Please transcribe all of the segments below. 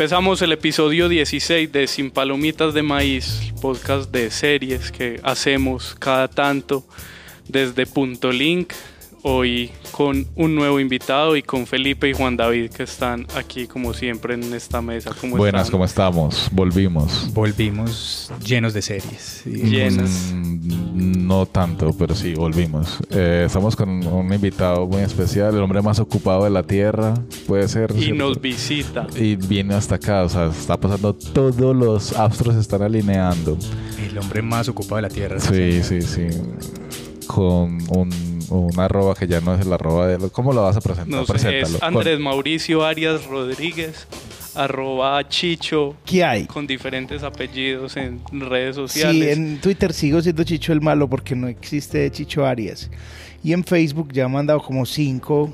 Empezamos el episodio 16 de Sin Palomitas de Maíz, podcast de series que hacemos cada tanto desde Punto Link hoy con un nuevo invitado y con Felipe y Juan David que están aquí como siempre en esta mesa. ¿Cómo Buenas, están? ¿cómo estamos? Volvimos. Volvimos llenos de series. Llenas. Mm, no tanto, pero sí, volvimos. Eh, estamos con un invitado muy especial, el hombre más ocupado de la Tierra, puede ser. Y ¿cierto? nos visita. Y viene hasta acá, o sea, está pasando todos los astros se están alineando. El hombre más ocupado de la Tierra. Sí, sí, sí. Con un, un arroba que ya no es el arroba de... ¿Cómo lo vas a presentar? No sé, Preséntalo. es Andrés Mauricio Arias Rodríguez, arroba Chicho, ¿Qué hay? con diferentes apellidos en redes Sí, sociales. en Twitter sigo siendo Chicho el Malo porque no existe Chicho Arias. Y en Facebook ya me han dado como cinco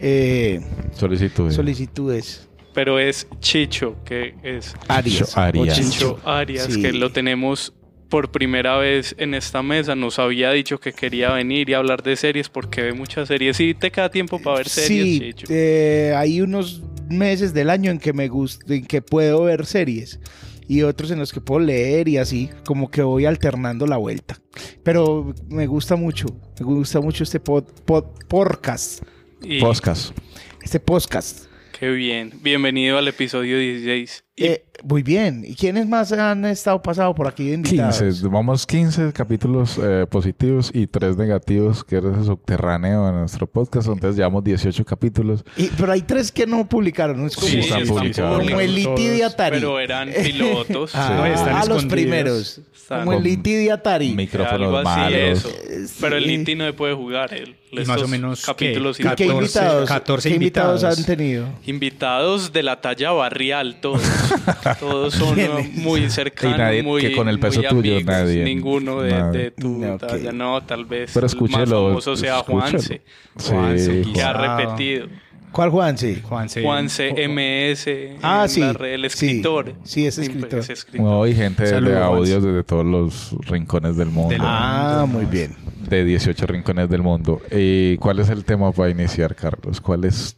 eh, Solicitud. solicitudes. Pero es Chicho, que es Arias. Chicho Arias. o Chicho Arias, Sí. que lo tenemos por primera vez en esta mesa. Nos había dicho que quería venir y hablar de series porque ve muchas series. Sí, te queda tiempo para ver series, Sí, eh, hay unos meses del año en que me gusta, en que puedo ver series y otros en los que puedo leer y así, como que voy alternando la vuelta. Pero me gusta mucho, me gusta mucho este pod, pod- podcast, Y Podcast. este podcast. qué bien. Bienvenido al episodio 16. Y Eh, muy bien. ¿Y quiénes más han estado pasado por aquí de invitados? 15, vamos 15 capítulos eh, positivos y 3 negativos, que es ese subterráneo de nuestro podcast. Entonces llevamos 18 capítulos. Y- pero hay tres que no publicaron, ¿no? Es como, Sí, están están publicados. como el Liti de Atari. Pero eran pilotos. Ah, No, están ah, los primeros. Están Como el Liti de Atari. Micrófonos algo así, malos. eso. Sí. Pero el Liti no puede jugar. Él, Y más o menos, capítulos ¿qué? ¿Y qué 14, invitados, 14 qué invitados invitados. han tenido? Invitados de la talla barrial, todos. todos son muy cercanos. Y nadie muy, que con el peso tuyo, amigos. nadie. Ninguno de, Nadie. de tu No, ok. talla. No, tal vez. Pero el más escúchelo. famoso sea escúchelo. Juanse. Sí, Juanse, Que ha Wow. repetido. ¿Cuál Juanse? Juanse. Juanse MS. Ah, sí. la red, el Sí. escritor. Sí, es pues, escritor. es escritor. No, y gente de- Juanse. audios desde todos los rincones del mundo. Del- Ah, muy bien. De 18 rincones del mundo. ¿Y cuál es el tema para iniciar, Carlos? ¿Cuál es?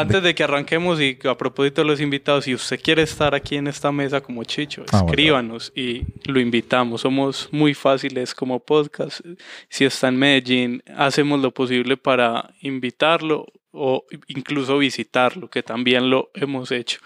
Antes de que arranquemos y a propósito de los invitados, si usted quiere estar aquí en esta mesa como Chicho, Ah, bueno. escríbanos y lo invitamos. Somos muy fáciles como podcast. Si está en Medellín, hacemos lo posible para invitarlo o incluso visitarlo, que también lo hemos hecho.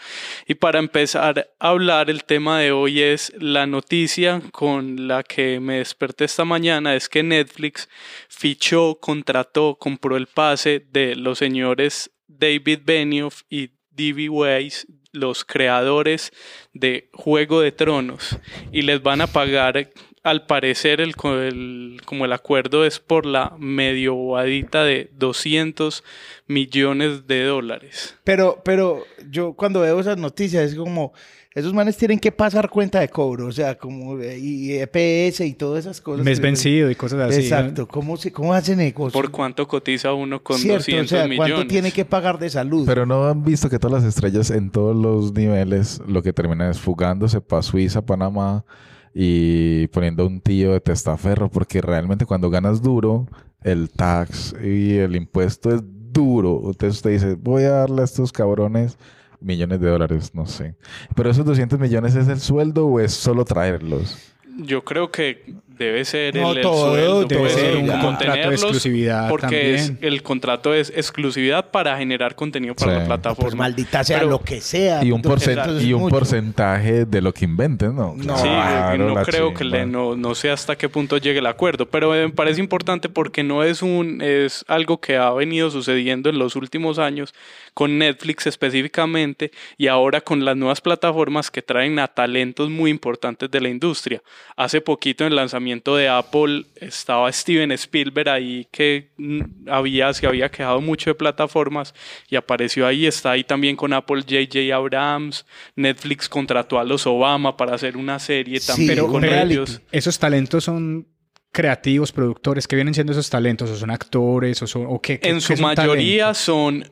Y para empezar a hablar, el tema de hoy es la noticia con la que me desperté esta mañana, es que Netflix fichó, contrató, compró el pase de los señores David Benioff y D.B. Weiss, los creadores de Juego de Tronos, y les van a pagar, al parecer, el, co- el- como el acuerdo es por la medio bobadita de 200 millones de dólares. Pero, pero yo cuando veo esas noticias es como, esos manes tienen que pasar cuenta de cobro, o sea, como y EPS y todas esas cosas. Mes vencido y cosas así. Exacto. ¿Cómo, se, ¿Cómo hacen negocio? ¿Por cuánto cotiza uno con Cierto, 200 o sea, ¿cuánto millones? tiene que pagar de salud? Pero no han visto que todas las estrellas en todos los niveles lo que terminan es fugándose para Suiza, Panamá y poniendo un tío de testaferro, porque realmente cuando ganas duro, el tax y el impuesto es duro. Entonces usted dice, voy a darle a estos cabrones millones de dólares, no sé. Pero esos 200 millones es el sueldo o es solo traerlos? Yo creo que debe ser No, el, el todo sueldo, debe pues, ser un contrato de exclusividad porque es- el contrato es exclusividad para generar contenido para Sí. la plataforma. Pues maldita sea Pero- lo que sea. Y un, y porcentaje de lo que inventen, ¿no? No. Sí, Claro, no creo que le, no, no sé hasta qué punto llegue el acuerdo, pero me parece importante porque no es un es algo que ha venido sucediendo en los últimos años con Netflix específicamente y ahora con las nuevas plataformas que traen a talentos muy importantes de la industria. Hace poquito en el lanzamiento de Apple estaba Steven Spielberg ahí que mm, había se había quejado mucho de plataformas y apareció ahí, está ahí también con Apple JJ Abrams, Netflix contrató a los Obama para hacer una serie Sí, también Pero un con reality. ellos. esos talentos son creativos, productores, que vienen siendo esos talentos? ¿O son actores? ¿O, son, o qué, qué- En su mayoría talento? son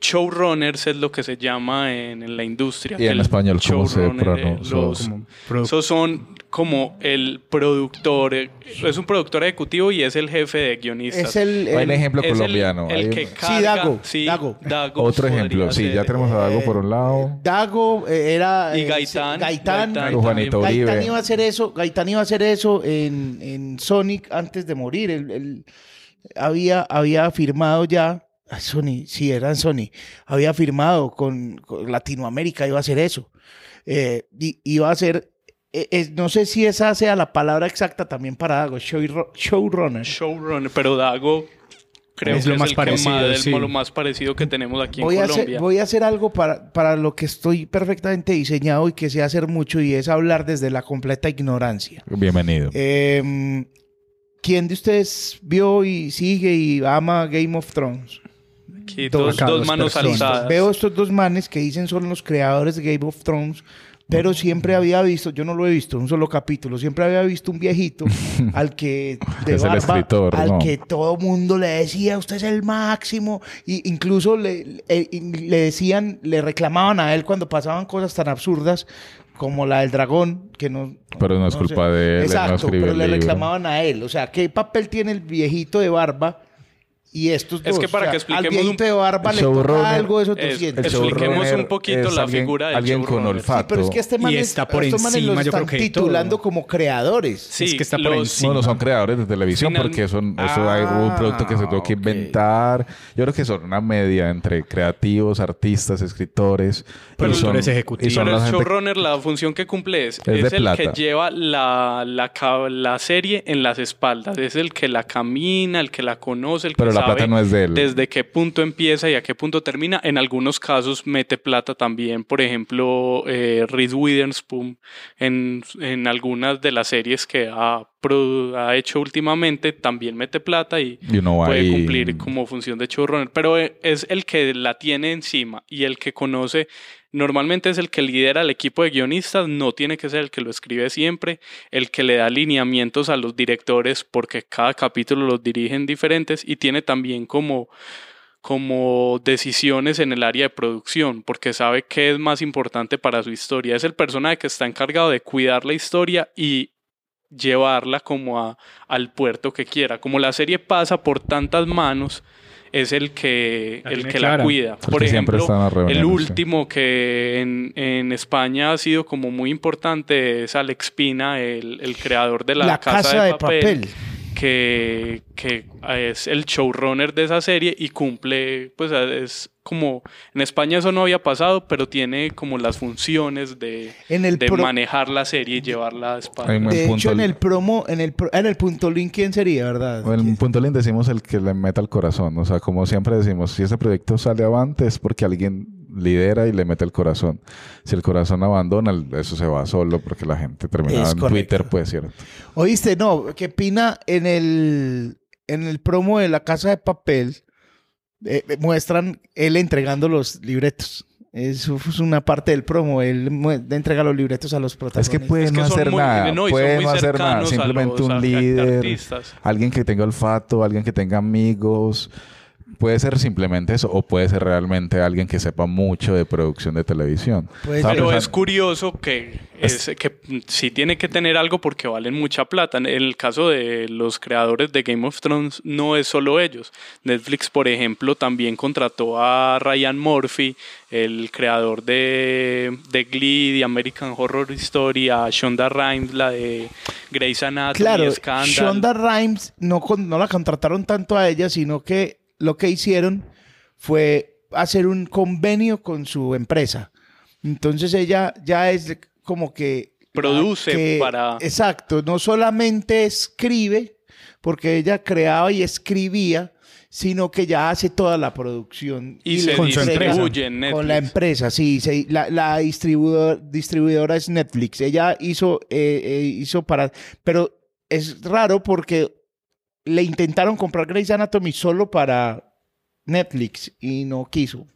showrunners, es lo que se llama en, en la industria. Y en El español, ¿cómo se eh, los- Esos son como el productor, eh, es un productor ejecutivo y es el jefe de guionistas. Es el, Hay un el- ejemplo Es el- colombiano. El, Hay que carga, Dago, sí, Dago. Dago Otro ejemplo, sí, ser. ya tenemos a Dago por un Eh, lado. Dago eh, era... Y eh, Gaitán, Gaitán. Gaitán. Gaitán Uribe. iba a hacer eso, Gaitán iba a hacer eso en, en Sonic antes de morir. Él, él había, había firmado ya, Sony, sí, era en Sony, había firmado con, con Latinoamérica, iba a hacer eso. Eh, y, iba a hacer, eh, eh, no sé si esa sea la palabra exacta también para Dago, show- showrunner. Showrunner, pero Dago creo Es que lo es más el que parecido, más- el- sí. lo más parecido que tenemos aquí Voy en a, hacer, Colombia. voy a hacer algo para, para lo que estoy perfectamente diseñado y que sé hacer mucho y es hablar desde la completa ignorancia. Bienvenido. Eh, ¿Quién de ustedes vio y sigue y ama Game of Thrones? Aquí dos- manos personas. alzadas. Veo estos dos manes que dicen son los creadores de Game of Thrones, pero siempre había visto, yo no lo he visto, un solo capítulo, siempre había visto un viejito al que de Es el barba, escritor, al ¿no? que todo mundo le decía, usted es el máximo, y incluso le, le- le decían, le reclamaban a él cuando pasaban cosas tan absurdas como la del dragón, que no... Pero no es culpa de él, él no Exacto, pero el le libro. reclamaban a él. O sea, ¿qué papel tiene el viejito de barba y estos Es dos? que para O sea, que expliquemos un- de barba el le toca showrunner algo de esos es- 200. El Expliquemos un poquito es la alguien- figura del Alguien con olfato. Sí, pero es que este man Y es- está por estos manes encima, los yo creo están todo. titulando como creadores. Sí, Es que está por encima. Bueno, son creadores de televisión Final- porque son, eso hay un producto que se tuvo que Ah, inventar. Yo creo que son una media entre creativos, artistas, escritores. Y son, ejecutivos. y son Pero el showrunner, la función que cumple es, Es es el plata. que lleva la, la, serie en las espaldas, es el que la camina, el que la conoce, el Pero que la sabe plata no es de él. desde qué punto empieza y a qué punto termina. En algunos casos mete plata también, por ejemplo, eh, Reese Witherspoon en, en algunas de las series que ha, ha hecho últimamente también mete plata y, puede ahí- cumplir como función de showrunner, pero eh, es el que la tiene encima y el que conoce, normalmente es el que lidera el equipo de guionistas, no tiene que ser el que lo escribe siempre, el que le da lineamientos a los directores porque cada capítulo los dirigen diferentes y tiene también como como decisiones en el área de producción, porque sabe qué es más importante para su historia. Es el personaje que está encargado de cuidar la historia y llevarla como a, al puerto que quiera. Como la serie pasa por tantas manos, es el que, La el que la cuida. El Por que siempre ejemplo, el último que en, en España ha sido como muy importante es Alex Pina, el, el creador de la, La Casa de Papel. Que, que es el showrunner de esa serie y cumple, pues es como, en España eso no había pasado, pero tiene como las funciones de, En el de pro- manejar la serie y llevarla a España. De punto hecho, en el promo, en el, pro- en el punto link, ¿quién sería, verdad? En el punto link decimos el que le meta al corazón. O sea, como siempre decimos, si este proyecto sale avante es porque alguien lidera y le mete el corazón. Si el corazón abandona, eso se va solo porque la gente termina Es en correcto. Twitter, pues, ¿cierto? Oíste, no, que Pina en el, en el promo de la casa de papel eh, muestran él entregando los libretos. Eso es una parte del promo. Él entrega los libretos a los Es protagonistas. que puede Es que no hacer muy- nada, no, puede no hacer nada, simplemente los un líder, artistas. alguien que tenga olfato, alguien que tenga amigos, puede ser simplemente eso o puede ser realmente alguien que sepa mucho de producción de televisión. Pues, Pero es curioso que, es, que sí tiene que tener algo porque valen mucha plata. En el caso de los creadores de Game of Thrones, no es solo ellos. Netflix, por ejemplo, también contrató a Ryan Murphy, el creador de, de Glee, de American Horror Story, a Shonda Rhimes, la de Grey's Anatomy, Claro, Scandal. Shonda Rhimes no, con- no la contrataron tanto a ella, sino que lo que hicieron fue hacer un convenio con su empresa. Entonces ella ya es como que... Produce que- para- Exacto, no solamente escribe, porque ella creaba y escribía, sino que ya hace toda la producción. Y se Con distribuye en Con la Netflix. empresa, sí. se- la la distribuidor- distribuidora es Netflix. Ella hizo, eh, eh, hizo para... Pero es raro porque le intentaron comprar Grey's Anatomy solo para Netflix y no quiso.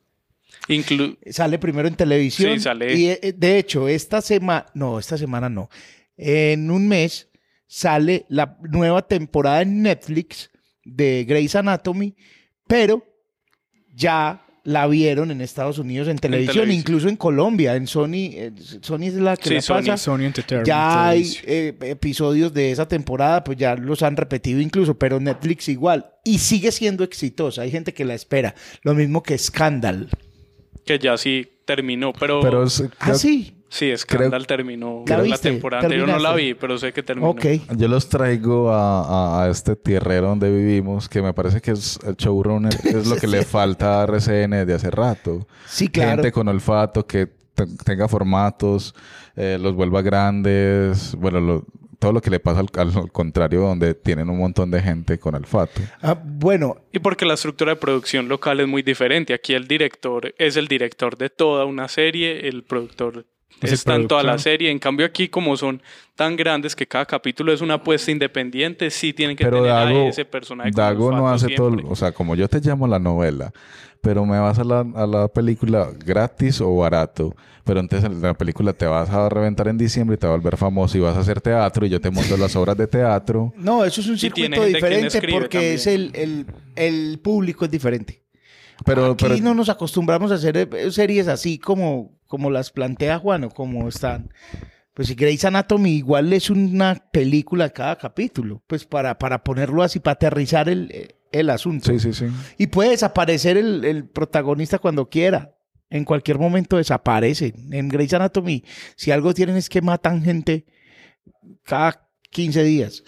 Inclu- Sale primero en televisión. Sí, sale. Y eh, de hecho, esta semana, no, esta semana no. En un mes sale la nueva temporada en Netflix de Grey's Anatomy, pero ya la vieron en Estados Unidos en televisión, televisión. incluso en Colombia, en Sony. eh, Sony es la que Sí, la Sony. pasa. Sony Entertainment. Ya hay eh, episodios de esa temporada, pues ya los han repetido incluso, pero Netflix igual. Y sigue siendo exitosa. Hay gente que la espera. Lo mismo que Scandal. que ya sí terminó, pero, Pero es- Ah, sí. Sí, Scandal terminó ¿La temporada anterior. No la vi, pero sé que terminó. Ok. Yo los traigo a, a- a este tierrero donde vivimos, que me parece que es el showrunner, es lo que le falta a RCN de hace rato. Sí, claro. Gente con olfato que te- tenga formatos, eh, los vuelva grandes, bueno, lo- todo lo que le pasa al, al contrario, donde tienen un montón de gente con olfato. Ah, bueno, Y porque la estructura de producción local es muy diferente. Aquí el director es el director de toda una serie, el productor Es en toda la serie. En cambio aquí como son tan grandes que cada capítulo es una apuesta independiente, sí tienen que Pero tener a ese personaje. con Dago no hace todo, siempre. o sea, como yo te llamo la novela, pero me vas a la, a la película gratis o barato, pero entonces en la película te vas a reventar en diciembre y te vas a volver famoso y vas a hacer teatro y yo te monto las obras de teatro. no, eso es un circuito diferente porque también. es el, el, el público es diferente. Pero, Aquí pero no nos acostumbramos a hacer eh, series así como, como las plantea Juan o como están. Pues si Grey's Anatomy igual es una película cada capítulo, pues para, para ponerlo así, para aterrizar el, el asunto. sí, sí, sí. Y puede desaparecer el, el protagonista cuando quiera. En cualquier momento desaparece. En Grey's Anatomy, si algo tienen es que matan gente cada 15 días.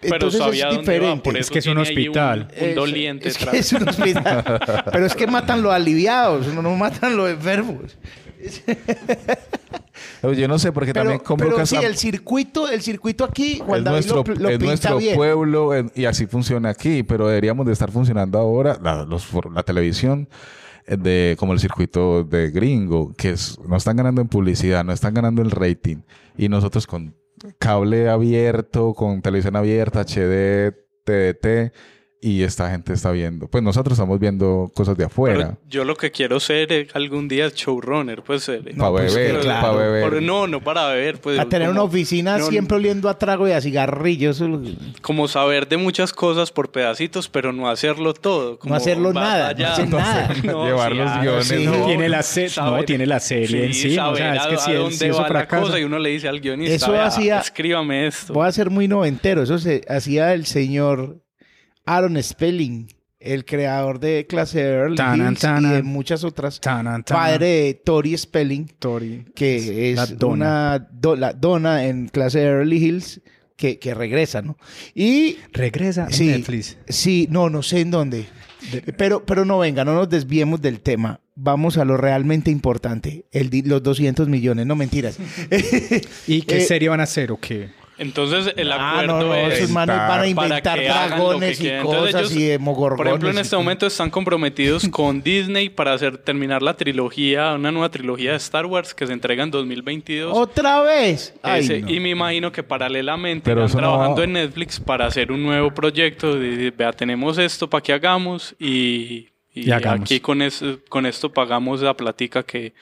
Pero Entonces sabía es dónde diferente. por Es que es un hospital. Un, un Es- doliente es, que es un hospital. Pero es que matan los aliviados, no, no matan los enfermos. Yo no sé, porque Pero, también como pero sí, el circuito, el circuito aquí, Juan es David nuestro, lo, lo es pinta nuestro bien. pueblo en- y así funciona aquí, pero deberíamos de estar funcionando ahora la, los la televisión eh, de como el circuito de gringo, que es, no están ganando en publicidad, no están ganando el rating y nosotros con cable abierto, con televisión abierta, HD, TDT y esta gente está viendo, pues nosotros estamos viendo cosas de afuera. Pero yo lo que quiero ser es algún día showrunner, pues. eh, Pa' pues, beber, claro. pa' beber. Por- no, no para beber, pues. A tener como- una oficina no, siempre oliendo a trago y a cigarrillos. eso- Como saber de muchas cosas por pedacitos, pero no hacerlo todo. como hacerlo nada, no hacer nada. Llevar los ah, guiones, sí. no. Tiene la se- saber- no, tiene la serie en sí. O sea, es a- que a, si, dónde si eso va la cosa y uno le dice al guionista, Eso "Vea, hacía- escríbame esto. Voy a ser muy noventero. Eso se hacía el señor Aaron Spelling, el creador de Clase de Tanan, Hills y de muchas otras. Tanan. Padre de Tori Spelling, Tori. que La es dona. una do- la dona en Clase de Beverly Hills que, que regresa, ¿no? Y Regresa en sí, Netflix. sí, no, no sé en dónde. De- Pero, pero no venga, no nos desviemos del tema. Vamos a lo realmente importante, el, los 200 millones, no mentiras. ¿Y qué Eh, serie van a hacer o qué? Entonces el Ah, acuerdo no, no, es esos van a inventar dragones y quieran. cosas Entonces, y ellos, demogorgones. Por ejemplo, en este momento están comprometidos con Disney para hacer terminar la trilogía, una nueva trilogía de Star Wars que se entrega en 2022. ¿Otra vez? Ay, Ese- no. Y me imagino que paralelamente Pero están trabajando en Netflix para hacer un nuevo proyecto. De, de, vea, tenemos esto para que hagamos y, y Y hagamos. aquí con, es- con esto pagamos la platica que,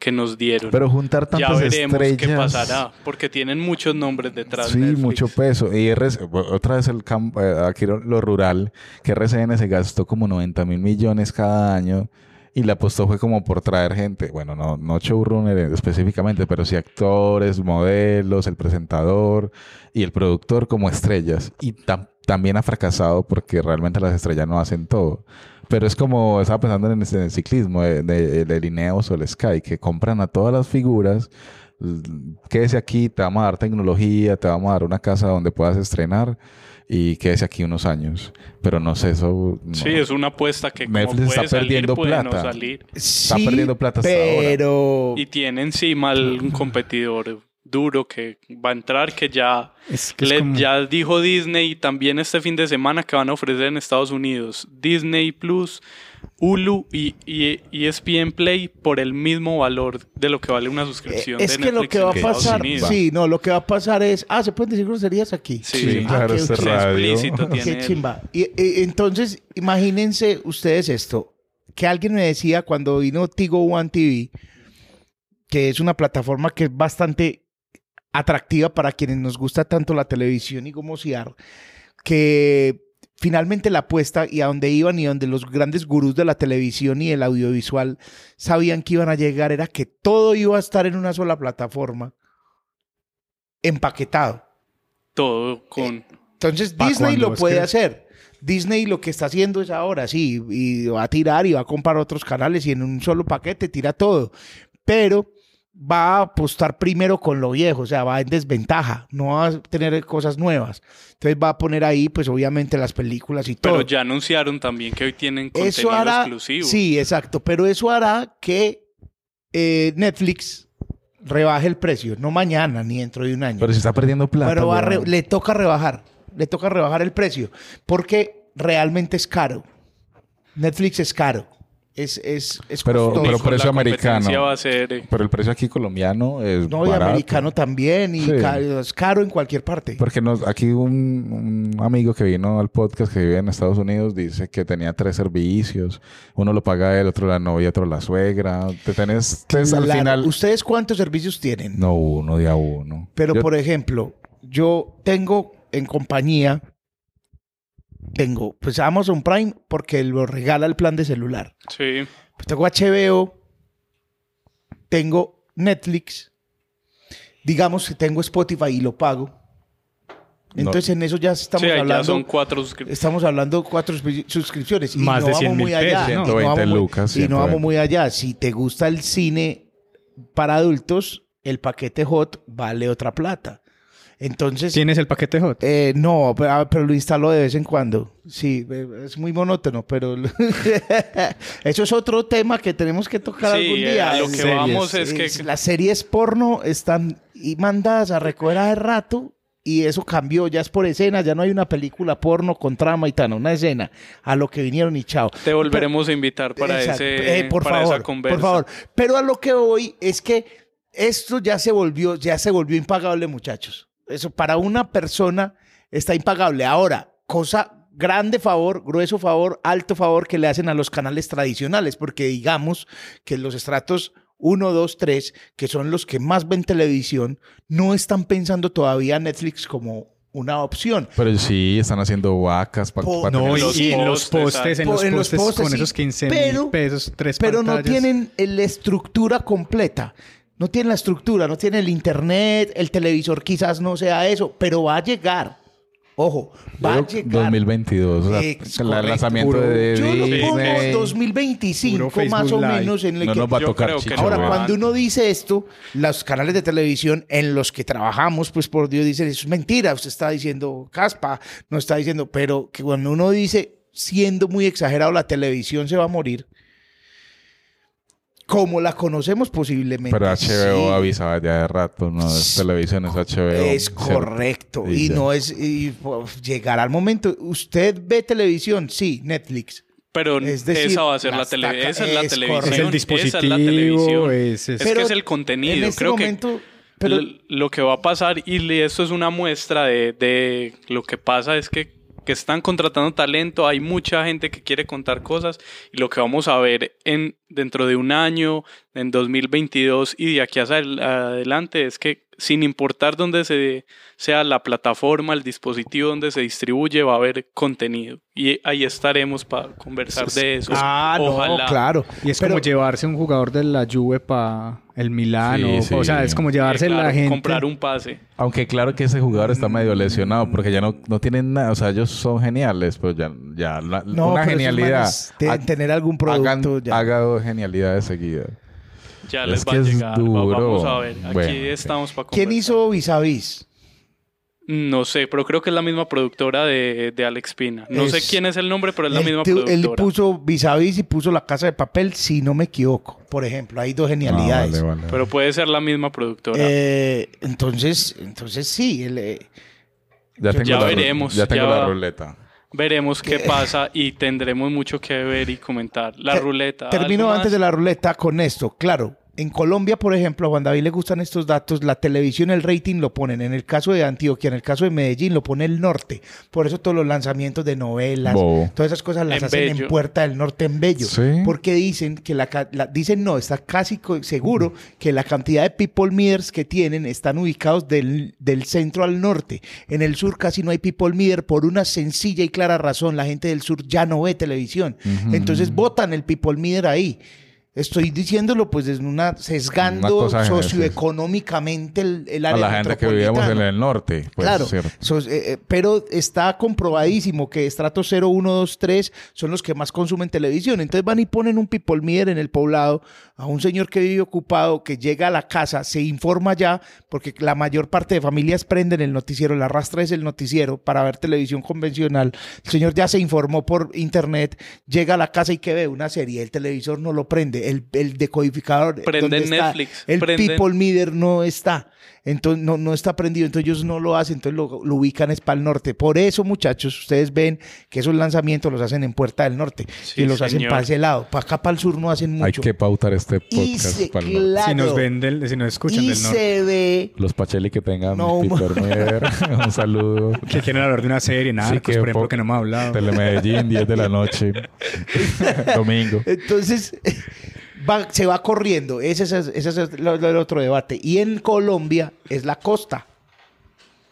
que nos dieron. Pero juntar ya tantas veremos qué estrellas... pasará, porque tienen muchos nombres detrás. Sí, Netflix. mucho peso. Y RC otra vez el campo, eh, aquí lo, lo rural, que RCN se gastó como 90 mil millones cada año y la apostó fue como por traer gente, bueno, no, no showrunner específicamente, pero sí actores, modelos, el presentador y el productor como estrellas. Y tam- también ha fracasado porque realmente las estrellas no hacen todo. Pero es como, estaba pensando en el, en el ciclismo de, de, de Ineos o el Sky, que compran a todas las figuras, quédese aquí, te vamos a dar tecnología, te vamos a dar una casa donde puedas estrenar y quédese aquí unos años. Pero no sé, eso... no. Sí, es una apuesta que como Netflix está puede salir, perdiendo puede no plata. salir. Está perdiendo plata hasta ahora. pero... Y tiene encima al- un competidor duro que va a entrar, que ya, Es que es le- como- ya dijo Disney también este fin de semana que van a ofrecer en Estados Unidos Disney Plus, Hulu y, y ESPN Play por el mismo valor de lo que vale una Eh, suscripción es de que lo que va a pasar, Unidos. sí, no, lo que va a pasar es, ah, se pueden decir groserías aquí. Sí, Sí, sí. claro, Ah, este qué- explícito tiene Qué chimba. Y, y- entonces, imagínense ustedes esto, que alguien me decía cuando vino Tigo One TV, que es una plataforma que es bastante atractiva para quienes nos gusta tanto la televisión y gomosear, que finalmente la apuesta y a donde iban y donde los grandes gurús de la televisión y el audiovisual sabían que iban a llegar era que todo iba a estar en una sola plataforma, empaquetado. todo con... Entonces Disney lo puede hacer. Disney lo que está haciendo es ahora, sí, y va a tirar y va a comprar otros canales y en un solo paquete tira todo. Pero va a apostar primero con lo viejo, o sea, va en desventaja, no va a tener cosas nuevas. Entonces va a poner ahí, pues obviamente las películas y todo. Pero ya anunciaron también que hoy tienen contenido eso hará, exclusivo. sí, exacto, pero eso hará que eh, Netflix rebaje el precio, no mañana ni dentro de un año. Pero si está perdiendo plata. Pero va a re- weón. le toca rebajar, le toca rebajar el precio, porque realmente es caro. Netflix es caro. Es, es, es Pero- costoso. pero Con precio americano. va a ser... eh, Pero el precio aquí colombiano es no, y barato. americano también, y Sí. ca- es caro en cualquier parte. Porque nos, aquí un, un amigo que vino al podcast que vive en Estados Unidos dice que tenía tres servicios. Uno lo paga él, otro la novia, otro la suegra. Te tenés tres al final. ¿Ustedes cuántos servicios tienen? No uno, día uno. Pero Yo- por ejemplo, yo tengo en compañía, tengo pues Amazon Prime porque lo regala el plan de celular. Sí. Pues tengo HBO, tengo Netflix, digamos que tengo Spotify y lo pago. Entonces en eso ya estamos sí, ahí ya hablando, son cuatro estamos hablando cuatro suscri- suscripciones y Más no de vamos 100 mil muy allá. pesos, ¿no? y no 120 vamos muy- lucas, y no vamos 120. muy allá. Si te gusta el cine para adultos, el paquete hot vale otra plata. Entonces, ¿Tienes el paquete hot? eh, no, pero, ah, pero lo instalo de vez en cuando. Sí, eh, es muy monótono, pero eso es otro tema que tenemos que tocar Sí, algún eh, día. a lo que Series. vamos es que... Es- Las series porno están y mandadas a recoger hace rato y eso cambió, ya es por escena, ya no hay una película porno con trama y tal, una escena a lo que vinieron y chao. Te volveremos a invitar para, Exacto. ese, Eh, por para favor, esa conversa. por favor. Pero a lo que voy es que esto ya se volvió, ya se volvió impagable, muchachos. Eso para una persona está impagable. Ahora, cosa grande favor, grueso favor, alto favor que le hacen a los canales tradicionales, porque digamos que los estratos 1, 2, 3, que son los que más ven televisión, no están pensando todavía Netflix como una opción. Pero sí, están haciendo vacas para Po- No, y, los y postes, los postes, en Po- los en los postes, postes, con sí, esos 15 pero- mil pesos, tres pero no tienen la estructura completa. No tienen la estructura, no tienen el internet, el televisor quizás no sea eso, pero va a llegar. Ojo, va a llegar. 2022. o sea, Ex- el lanzamiento Puro- de Yo lo Disney. pongo 2025 Puro más o Facebook menos en el No que- nos va a Yo tocar creo que chicha, no. Ahora, weón. cuando uno dice esto, los canales de televisión en los que trabajamos, pues por Dios dicen, eso es mentira, usted está diciendo caspa, no está diciendo, pero que cuando uno dice, siendo muy exagerado, la televisión se va a morir, como la conocemos posiblemente. Pero HBO sí, avisaba ya de rato, no es televisión, es HBO. Es correcto. Y Y ya. no es, y, pues, llegará el momento. ¿Usted ve televisión? Sí, Netflix. Pero Es decir, esa va a ser la, las tele taca- esa es la es televisión. correcto. Es el Esa dispositivo, es la televisión. es- es- Es Pero que es el contenido. En este Creo momento, que pero lo que va a pasar, y esto es una muestra de, de lo que pasa, es que que están contratando talento, hay mucha gente que quiere contar cosas y lo que vamos a ver en dentro de un año, en 2022 y de aquí hacia el- adelante es que sin importar dónde se sea la plataforma, el dispositivo donde se distribuye, va a haber contenido y ahí estaremos para conversar de eso. Ah, Ojalá. no, claro. Y es Pero- como llevarse un jugador de la Juve para el Milano. Sí, O sea, es como Eh, llevarse claro, la gente. comprar un pase. Aunque claro que ese jugador está medio lesionado porque ya no, no tienen nada. O sea, ellos son geniales, pero ya, ya la- No, una genialidad. Ha- tener algún hagan- producto ya. Haga dos genialidades seguidas. Ya Es les va que a es llegar. va- duro. Vamos a ver. Aquí Bueno, estamos para ¿Quién hizo Vis a Vis? No sé, pero creo que es la misma productora de, de Alex Pina. No sé Es- quién es el nombre, pero es la misma productora. Él puso Vis a Vis y puso La Casa de Papel, si no me equivoco. Por ejemplo, hay dos genialidades. Ah, vale, vale. Pero puede ser la misma productora. Eh, entonces, entonces sí. él, eh, ya tengo, ya la, veremos, Ya tengo ya- la ruleta. Veremos qué pasa y tendremos mucho que ver y comentar. La Te- ruleta. Termino ¿algo antes de la ruleta con esto. Claro, en Colombia, por ejemplo, a Juan David le gustan estos datos. La televisión, el rating lo ponen. En el caso de Antioquia, en el caso de Medellín, lo pone el norte. Por eso todos los lanzamientos de novelas, todas esas cosas las En hacen en. Puerta del Norte, en Bello. Sí. Porque dicen que la, ca- la- dicen no, está casi seguro que la cantidad de people meters que tienen están ubicados del, del centro al norte. En el sur casi no hay people meter por una sencilla y clara razón. La gente del sur ya no ve televisión. Entonces votan el people meter ahí. Estoy diciéndolo pues desde una Una sesgando es- socioeconómicamente el, el A área la gente que vivíamos en el norte. Pues, Claro, so- eh, eh, pero está comprobadísimo que estratos 0, 1, 2, 3 son los que más consumen televisión. Entonces van y ponen un people meter en el poblado a un señor que vive ocupado, que llega a la casa, se informa ya, porque la mayor parte de familias prenden el noticiero, la arrastra es el noticiero para ver televisión convencional. El señor ya se informó por internet, llega a la casa y que ve una serie, el televisor no lo prende, el, el decodificador. Prenden ¿dónde está? Netflix, El prenden- people meter no está. Entonces no, no está prendido, entonces ellos no lo hacen, entonces lo, lo ubican es para el norte. Por eso, muchachos, ustedes ven que esos lanzamientos los hacen en Puerta del Norte Sí, y los hacen para ese lado. Para acá, para el sur, no hacen Hay mucho. que pautar este podcast se, para el norte. claro, Si nos ven, del- si nos escuchan y del norte. se ve. Los Pacheli que tengan No, un saludo. Que quieren hablar de una serie, nada, Sí, pues, que por ejemplo, po- que no hemos hablado. Telemedellín, 10 de la noche. Domingo. Entonces, va- se va corriendo. Ese es, ese es el otro debate. Y en Colombia es la costa.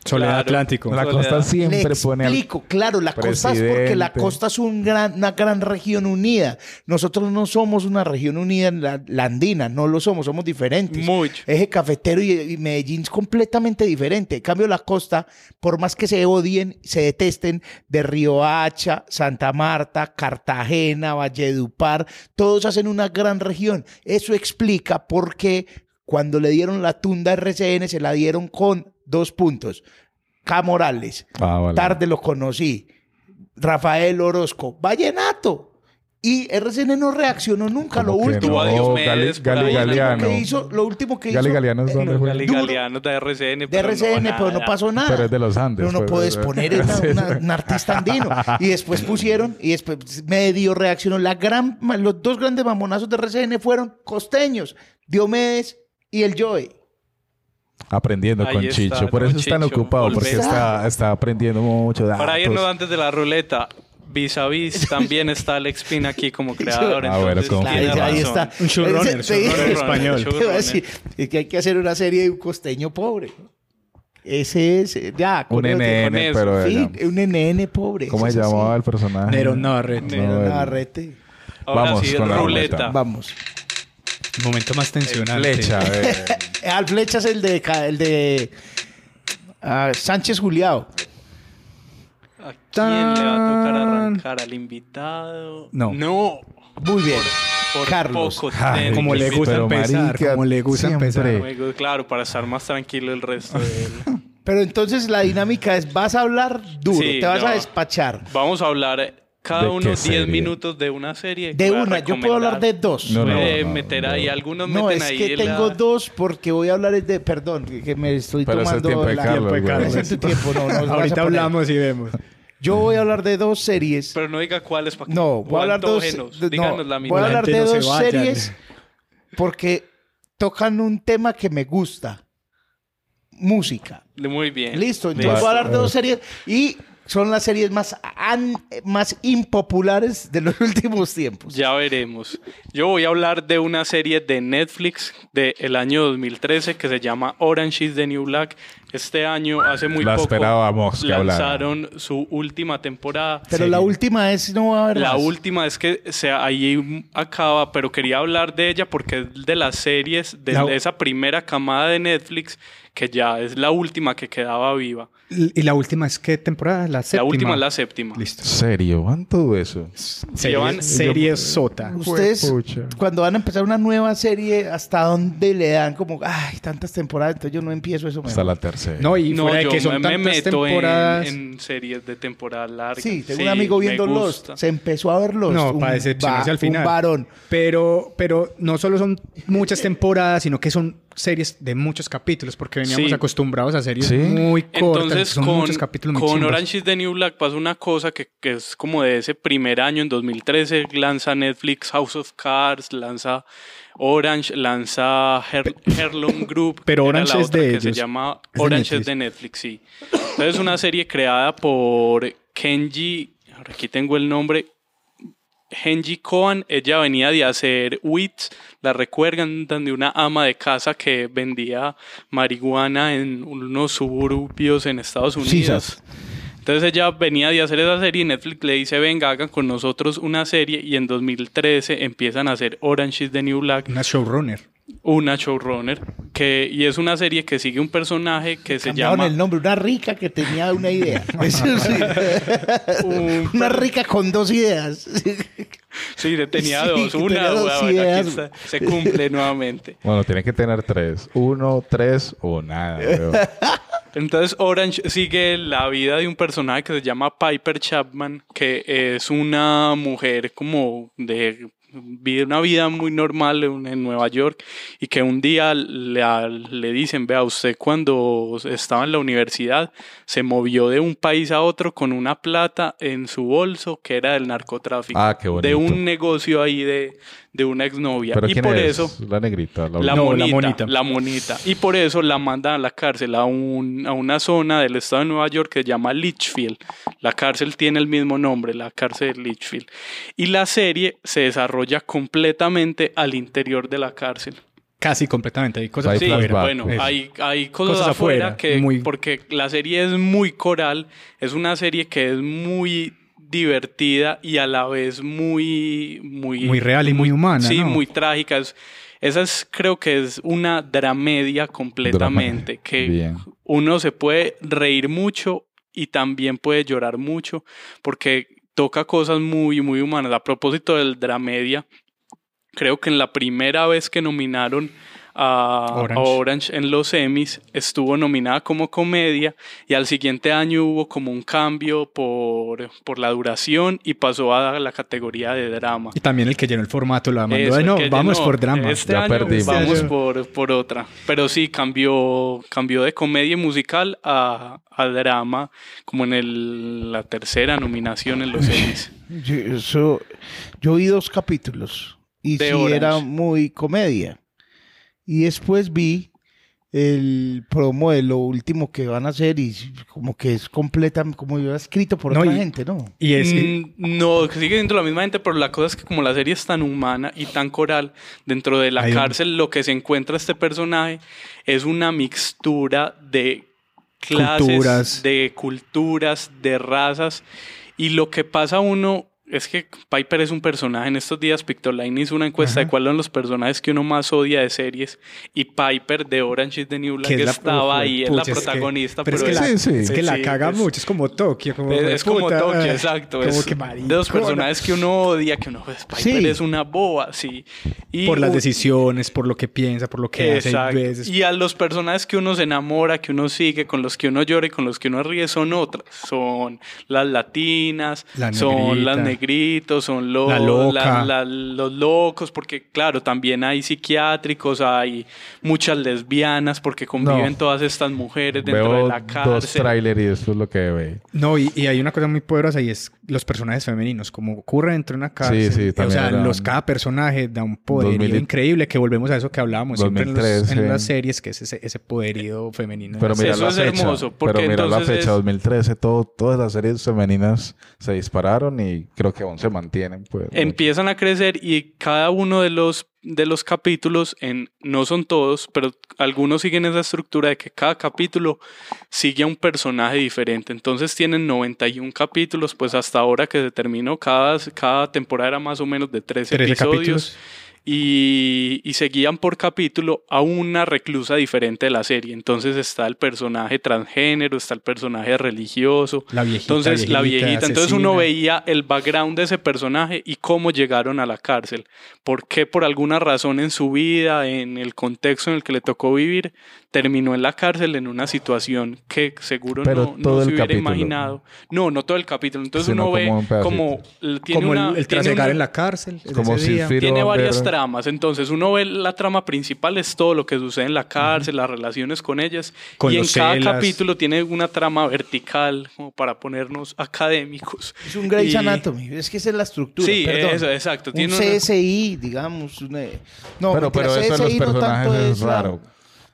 Soledad Claro. Atlántico. La Soledad. costa siempre Le pone al- explico, claro, la costa es porque la costa es un gran, una gran región unida. Nosotros no somos una región unida, la, la andina, no lo somos, somos diferentes. Mucho. Eje cafetero y, y Medellín es completamente diferente. En cambio, la costa, por más que se odien, se detesten, de Río Hacha, Santa Marta, Cartagena, Valledupar, todos hacen una gran región. Eso explica por qué cuando le dieron la tunda a RCN se la dieron con dos puntos. K. Morales, Ah, vale. tarde lo conocí. Rafael Orozco, Vallenato. Y RCN no reaccionó nunca. Lo ¿Cómo que último, no? Diomedes Gali- por Gali ahí, ¿no? Galeano. que hizo, lo último que Gali hizo. Galeano es donde eh, juega. Gali. Galeano de RCN. de pero RCN, no, pero no pasó nada. Pero es de los Andes. Pero no pues, puedes eh, poner un artista andino. Y después pusieron, y después medio reaccionó. La gran, los dos grandes mamonazos de RCN fueron costeños, Diomedes y el Joey. Aprendiendo Ahí con está, Chicho. Por eso es tan Chicho, ocupado, porque está, está aprendiendo mucho. Para datos. irnos antes de la ruleta, vis a vis también está Alex Pina aquí como creador. Ah, bueno, entonces tiene ahí está. Un showrunner, español. Te iba a decir, es que hay que hacer una serie de un costeño pobre. Ese es, eh, ya. Un con NN, pero. Sí, un NN pobre. ¿Cómo se llamaba el personaje? Nerón Navarrete. Nero Navarrete. Ahora Vamos sí, con la ruleta. ruleta. Vamos. Momento más tensionante. Flecha. eh. Al Flecha es el de, el de ah, Sánchez Juliao. ¿A quién le va a tocar arrancar? ¿Al invitado? No. No. Muy bien. Por Carlos. poco Ay. Como le gusta Pero, empezar, marica, como le gusta siempre. empezar. Claro, para estar más tranquilo el resto de él. Pero entonces la dinámica es, vas a hablar duro, Sí, te vas no. a despachar. Vamos a hablar eh, cada ¿De uno qué 10 serie? minutos de una serie. De que una, yo puedo hablar de dos. No, no, Puede no, meter no. ahí, algunos No, meten es ahí que la- tengo dos porque voy a hablar es de, perdón, que que me estoy Pero es el tomando tiempo de la- Carlos, Tiempo de. Carlos. Es en tu tiempo, no, no, Ahorita hablamos y vemos. Yo voy a hablar de dos series. Pero no diga cuáles para No, voy a hablar de dos, de- Díganos no, la voy a misma. hablar de no se dos series porque tocan un tema que me gusta. Música. Muy bien. Listo, entonces voy a hablar de dos series y son las series más, an- más impopulares de los últimos tiempos. Ya veremos. Yo voy a hablar de una serie de Netflix del año 2013 que se llama Orange is the New Black. Este año, hace muy La poco, esperábamos que hablara. lanzaron su última temporada. Pero la última es no va a haber La más. última es que se, ahí acaba, pero quería hablar de ella porque es de las series de La- esa primera camada de Netflix que ya es la última que quedaba viva. ¿Y la última es qué temporada? La séptima. La última es la séptima. Listo. ¿Serio? ¿Van todo eso? Serie, Llevan- serie sota. Ustedes, cuando van a empezar una nueva serie, ¿hasta dónde le dan como, ay, tantas temporadas? Entonces yo no empiezo eso. Hasta mejor. la tercera. No, y No, fuera de yo que son me, meto en, temporadas. en series de temporada larga. Sí, tengo un amigo viendo. Lost. Se empezó a ver Lost. No, un para decepcionarse va- al final. Un varón. Pero, pero no solo son muchas temporadas, sino que son series de muchos capítulos, porque veníamos Sí. acostumbrados a series Sí. muy cortas. Entonces, son con, muchos capítulos con. Orange is the New Black pasa una cosa que, que es como de ese primer año, en 2013, lanza Netflix House of Cards, lanza Orange, lanza Her Herlong Group. Pero Orange es de que se llama Es de Orange Netflix. es de Netflix, sí. Entonces, es una serie creada por Kenji, aquí tengo el nombre, Genji Kohan, ella venía de hacer Wits, la recuerdan de una ama de casa que vendía marihuana en unos suburbios en Estados Unidos. Entonces ella venía de hacer esa serie y Netflix le dice, venga, hagan con nosotros una serie y en 2013 empiezan a hacer Orange is the New Black, Una showrunner. Una showrunner, que, y es una serie que sigue un personaje que se llama... el nombre. Una rica que tenía una idea. Eso sí. un una rica con dos ideas. Sí, tenía dos, una, tenía dos bueno, aquí ideas. está, se cumple nuevamente. Bueno, tiene que tener tres. Uno, tres o nada. weón. Entonces Orange sigue la vida de un personaje que se llama Piper Chapman, que es una mujer como de vive una vida muy normal en, en Nueva York y que un día le, le dicen, vea, usted cuando estaba en la universidad se movió de un país a otro con una plata en su bolso que era del narcotráfico, Ah, qué de bonito. un negocio ahí de, de una exnovia. ¿Pero y quién por es? eso... La negrita. La, La, No, la monita, monita. la monita. Y por eso la mandan a la cárcel, a, un- a una zona del estado de Nueva York que se llama Litchfield. La cárcel tiene el mismo nombre, la cárcel de Litchfield. Y la serie se desarrolla completamente al interior de la cárcel. Casi completamente. Hay cosas Sí, flashback. bueno, hay, hay cosas, Cosas afuera, afuera, que, muy- porque la serie es muy coral, es una serie que es muy divertida y a la vez muy muy Muy real y muy humana, Sí, ¿no? muy trágica. Es- esa es creo que es una dramedia completamente Dramedia, que bien. uno se puede reír mucho y también puede llorar mucho porque toca cosas muy muy humanas. A propósito del dramedia, creo que en la primera vez que nominaron a a Orange. En los Emmys estuvo nominada como comedia y al siguiente año hubo como un cambio por, por la duración y pasó a la categoría de drama. Y también el que llenó el formato la mandó. Eso, "Ay, no, vamos por drama. Este Ya año perdimos. vamos por, por otra. Pero sí, cambió, cambió de comedia musical a, a drama, como en el- la tercera nominación en los Emmys. Yo, eso- yo vi dos capítulos y De sí Orange. era muy comedia. Y después vi el promo de lo último que van a hacer y como que es completa, como yo escrito por No, otra y- gente, ¿no? Y es, Mm, No, sigue siendo la misma gente, pero la cosa es que como la serie es tan humana y tan coral, dentro de la Hay un- cárcel lo que se encuentra este personaje es una mixtura de clases, Culturas. de culturas, de razas. Y lo que pasa a uno es que Piper es un personaje. En estos días Pictoline hizo una encuesta de cuáles son los personajes que uno más odia de series. Y Piper de Orange is the New Black la- estaba ahí, es la que- protagonista. pero es que la, Sí, es que la Sí, caga es- mucho. Es como Tokio. Como, es, como Tokio, ah, exacto. Como que de los personajes que uno odia, que uno pues, Piper Sí. es una boba, sí. Y Por las decisiones, por lo que piensa, por lo que hace. Exacto. hay veces. Y a los personajes que uno se enamora, que uno sigue, con los que uno llora y con los que uno ríe son otras. Son las latinas, La son las negrita. Negritos, son los, La loca. la- la- los locos, porque claro, también hay psiquiátricos, hay muchas lesbianas, porque conviven No. todas estas mujeres dentro Veo de la dos cárcel. trailers y eso es lo que ve. No, y, y hay una cosa muy poderosa y es los personajes femeninos, como ocurre dentro de una cárcel. sí, o también sea, los, cada personaje da un poderío 2000 y- increíble que volvemos a eso que hablábamos siempre en, los- 2013. en las series, que es ese, ese poderío femenino. Pero mira Eso la es fecha. hermoso, porque pero mira la fecha, es- 2013, todo, todas las series femeninas se dispararon y creo que aún se mantienen. Pues, empiezan a crecer y cada uno de los de los capítulos en no son todos, pero algunos siguen esa estructura de que cada capítulo sigue a un personaje diferente. Entonces tienen 91 capítulos, pues hasta ahora que se terminó cada cada temporada era más o menos de 13, 13 episodios. capítulos. Y, y seguían por capítulo a una reclusa diferente de la serie. Entonces está el personaje transgénero, está el personaje religioso, La viejita. entonces, la viejita. Entonces uno veía el background de ese personaje y cómo llegaron a la cárcel. ¿Por qué por alguna razón en su vida, en el contexto en el que le tocó vivir, terminó en la cárcel en una situación que seguro Pero no, no se hubiera capítulo. imaginado? No, no todo el capítulo. Entonces Sino uno ve como un tiene Como una, el, el tiene trasegar una- en la cárcel. ese Como si día. Firo tiene varias tramas. Entonces, uno ve la trama principal, es todo lo que sucede en la cárcel, las relaciones con ellas. Con y en cada celas. capítulo tiene una trama vertical, como para ponernos académicos. Es un Grey's Y- Anatomy. Es que esa es la estructura. Sí, perdón. eso, exacto. Un Tiene una- CSI, digamos. una- No, pero, de los CSI no tanto personajes es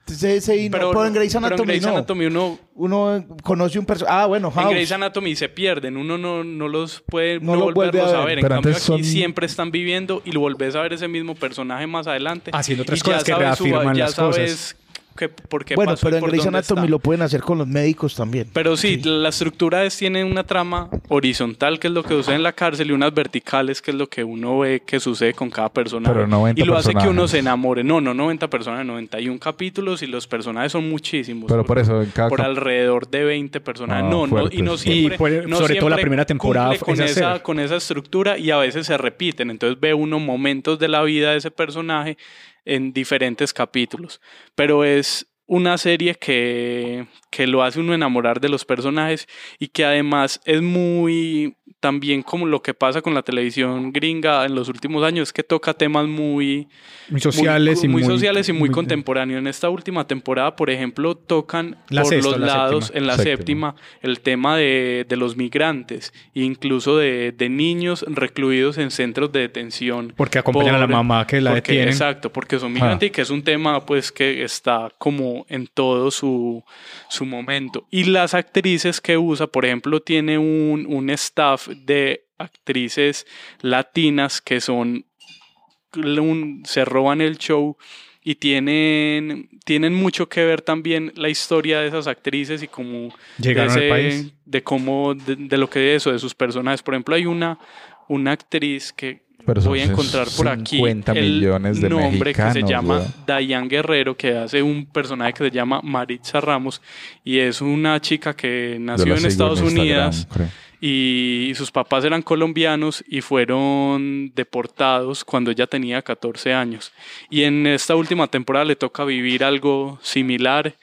CSI no, pero en Grey's pero en Anatomy Grey's no. Anatomy uno, Uno conoce un personaje. Ah, bueno, en House. Grey's Anatomy se pierden, uno no, no los puede No no, volverlos a a ver. En Pero cambio, aquí son- siempre están viviendo y lo volvés a ver ese mismo personaje más adelante. Haciendo otras Y cosas que sabes su- reafirman ya las cosas. Sabes que- por qué bueno, pasó y pero en Grey's Anatomy está. lo pueden hacer con los médicos también. Pero sí, la estructura es, tiene una trama horizontal, que es lo que sucede en la cárcel, y unas verticales, que es lo que uno ve que sucede con cada personaje. Pero 90 y lo hace que uno se enamore. No, no 90 personas, 91 capítulos, y los personajes son muchísimos. Pero por eso en cada Por alrededor de 20 personajes. Ah, no, no, y no Y siempre. por- no sobre todo la primera temporada con es esa, con esa estructura y a veces se repiten. Entonces ve uno momentos de la vida de ese personaje en diferentes capítulos. Pero es una serie que, que lo hace uno enamorar de los personajes y que además es muy también como lo que pasa con la televisión gringa en los últimos años, que toca temas muy Muy sociales y muy, sociales y muy, contemporáneos. En esta última temporada, por ejemplo, tocan La por sexta, los la lados, séptima. en la Séptima. séptima, el tema de, de los migrantes, incluso de, de niños recluidos en centros de detención. Porque acompañan a la mamá que la porque- detienen. Exacto, porque son migrantes y que es un tema pues que está como en todo su, su momento. Y las actrices que usa, por ejemplo, tiene un, un staff de actrices latinas que son un- se roban el show y tienen, tienen mucho que ver también la historia de esas actrices y como Llegaron de, al país. de cómo de, de lo que de eso de sus personajes por ejemplo hay una una actriz que Pero voy a encontrar por aquí 50 el millones de nombre que se llama. Diane Guerrero que hace un personaje que se llama Maritza Ramos y es una chica que nació en Estados Instagram, Unidos creo. y sus papás eran colombianos y fueron deportados cuando ella tenía 14 años. Y en esta última temporada le toca vivir algo similar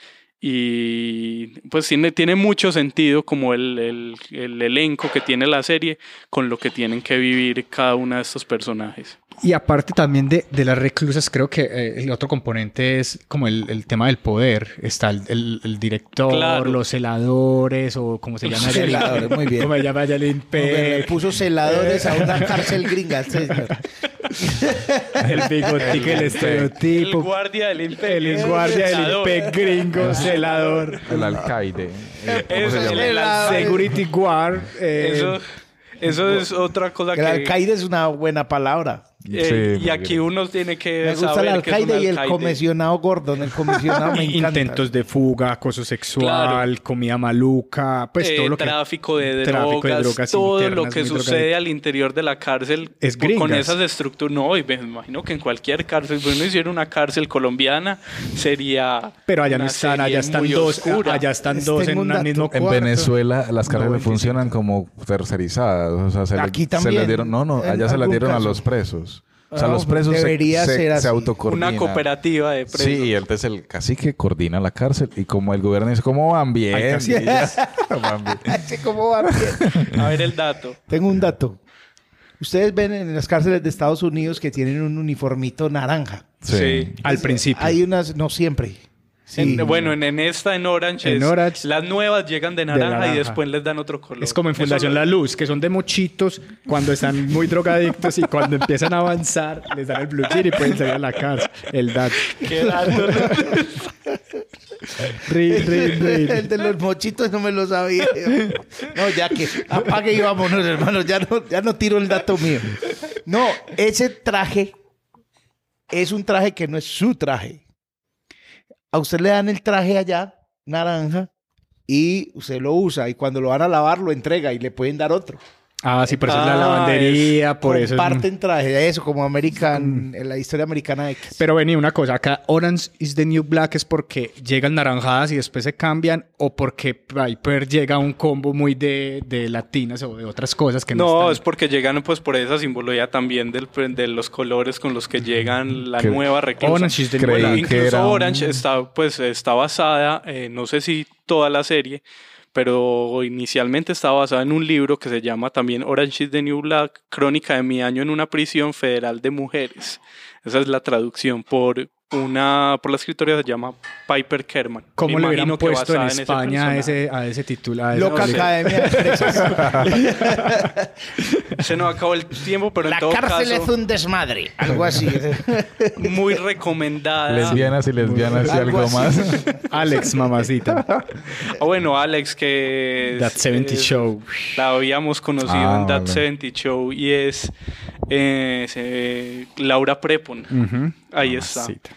y pues tiene, tiene mucho sentido como el, el- el elenco que tiene la serie con lo que tienen que vivir cada uno de estos personajes. Y aparte también de, de las reclusas, creo que eh, el otro componente es como el, el tema del poder. Está el, el- el director, Claro. los celadores o como se llama. Celadores, muy bien. Como se llama Impec, puso celadores a una cárcel gringa. señor. el bigotico, el El estereotipo. guardia del imperio. El guardia del gringo, celador. El alcaide. Eh, ¿Cómo Eso, se el- el- Security guard. eh, Eso, eso es otra cosa El que... alcaide es una buena palabra. Eh, Sí, y aquí uno tiene que Me gusta el saber que es un alcaide y el alcaide. comisionado Gordon. El comisionado me encanta. Intentos de fuga, acoso sexual, Claro. comida maluca, pues Eh, todo lo que... tráfico de tráfico de drogas, drogas todo lo que sucede drogadicto. al interior de la cárcel Es por- con esas estructuras. No, y me imagino que en cualquier cárcel, si uno hiciera una cárcel colombiana, sería. Pero allá no una están, allá están dos, oscura. allá están Les dos en tengo un un dato. mismo En. Venezuela las cárceles 95. funcionan como tercerizadas. O sea, se, le- Aquí se también, les dieron, no, no, allá se las dieron a los presos. O sea, Ah, los presos se- debería se, ser se así. autocoordinan. Una cooperativa de presos. Sí, y entonces el cacique coordina la cárcel y como el gobierno dice, ¿cómo van bien? Ay. Y ya, van bien. ¿Cómo? A ver el dato. Tengo un dato. Ustedes ven en las cárceles de Estados Unidos que tienen un uniformito naranja. Sí. Al principio. Hay unas, no siempre. Sí. En- bueno, en, en esta, en Orange, En es- Orange- las nuevas llegan de naranja, naranja. y después les dan otro color. Es como en Fundación La Luz, que son de mochitos cuando están muy drogadictos y cuando empiezan a avanzar les dan el blue cheer y pueden salir a la cárcel. El dato. Qué dato, ¿no? Rin, rin, rin. El de los mochitos no me lo sabía. No, ya que apague y vámonos, hermano. Ya no, ya no tiro el dato mío. No, ese traje es un traje que no es su traje. A usted le dan el traje allá, naranja, y usted lo usa. Y cuando lo van a lavar, lo entrega y le pueden dar otro. Ah, sí, por eso es la Ah, lavandería, por eso es... Comparten traje, eso como American, en la historia americana X. Pero vení, una cosa, acá Orange is the New Black es porque llegan naranjadas y después se cambian o porque Piper llega a un combo muy de, de latinas o de otras cosas que no, No, están. es porque llegan pues por esa simbología también del, de los colores con los que llegan la Que- nueva reclusa. Orange is the New Black. Incluso un- Orange está, pues, está basada, eh, no sé si toda la serie, pero inicialmente está basada en un libro que se llama también Orange is the New Black, Crónica de mi año en una prisión federal de mujeres. Esa es la traducción por una por la escritora se llama Piper Kerman. ¿Cómo Me le hubieran puesto en basada ese España a ese, a ese título? a ese- Loca no. Academia de. Se nos acabó el tiempo, pero en La todo cárcel caso es un desmadre. Algo así. muy recomendada. Lesbianas y lesbianas y Algo más. Alex, mamacita. Ah, bueno, Alex, que That es- 70 es- Show. La habíamos conocido Ah, en That vale. 70 Show y es eh, se- Laura Prepon. Ujú. Ahí está. Mamacita.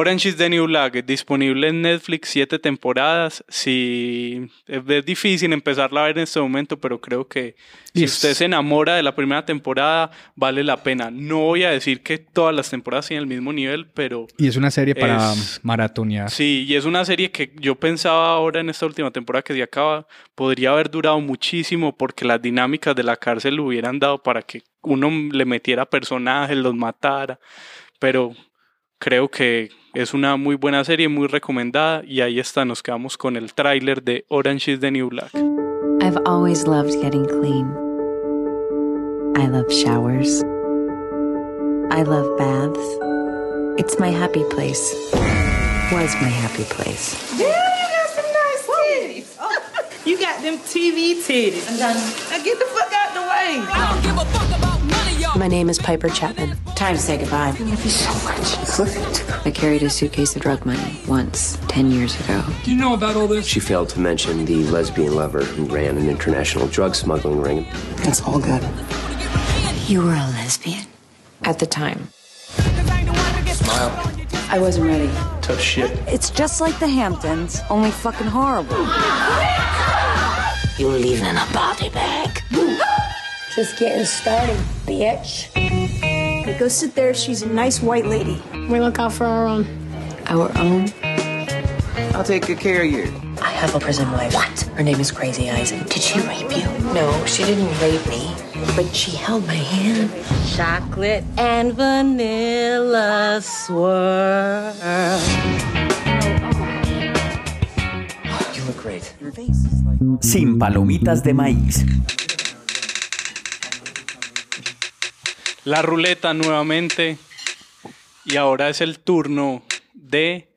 Orange is the New Black, disponible en Netflix, siete temporadas. Sí, es difícil empezarla a ver en este momento, pero creo que si Es- usted se enamora de la primera temporada, vale la pena. No voy a decir que todas las temporadas tienen el mismo nivel, pero Y es una serie para Es- maratonear. Sí, y es una serie que yo pensaba ahora en esta última temporada que se acaba, podría haber durado muchísimo porque las dinámicas de la cárcel lo hubieran dado para que uno le metiera personajes, los matara, pero creo que es una muy buena serie, muy recomendada y ahí está, nos quedamos con el tráiler de Orange is the New Black. I've always loved getting clean. I love showers. I love baths. It's my happy place. Was my happy place. Yeah, you got some nice titties. Oh, you got them TV titties. I'm done. Now get the fuck out the way. I don't give a fuck about. My name is Piper Chapman. Time to say goodbye. I love you so much. I carried a suitcase of drug money once, 10 years ago. Do you know about all this? She failed to mention the lesbian lover who ran an international drug smuggling ring. It's all good. You were a lesbian? At the time. Smile. I wasn't ready. Tough shit. It's just like the Hamptons, only fucking horrible. You're leaving in a body bag. Just getting started, bitch. Okay, go sit there. She's a nice white lady. We look out for our own. Our own? I'll take good care of you. I have a prison wife. What? Her name is Crazy Eyes. Did she rape you? No, she didn't rape me, but she held my hand. Chocolate and vanilla swirl. You look great. Your face is like... Sin palomitas de maíz. La ruleta nuevamente. Y ahora es el turno de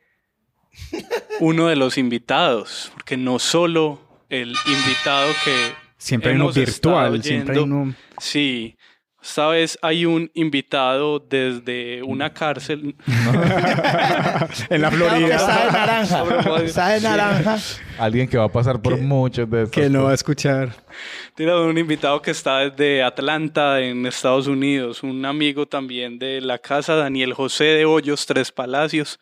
uno de los invitados, porque no solo el invitado que Siempre hay uno virtual, siempre hay uno- Sí, esta vez hay un invitado desde una cárcel. en la Florida. Está de naranja. Está de naranja. Alguien que va a pasar por muchos de estos. Que no va a escuchar. Tiene un invitado que está desde Atlanta, en Estados Unidos, un amigo también de la casa, Daniel José de Hoyos Tres Palacios,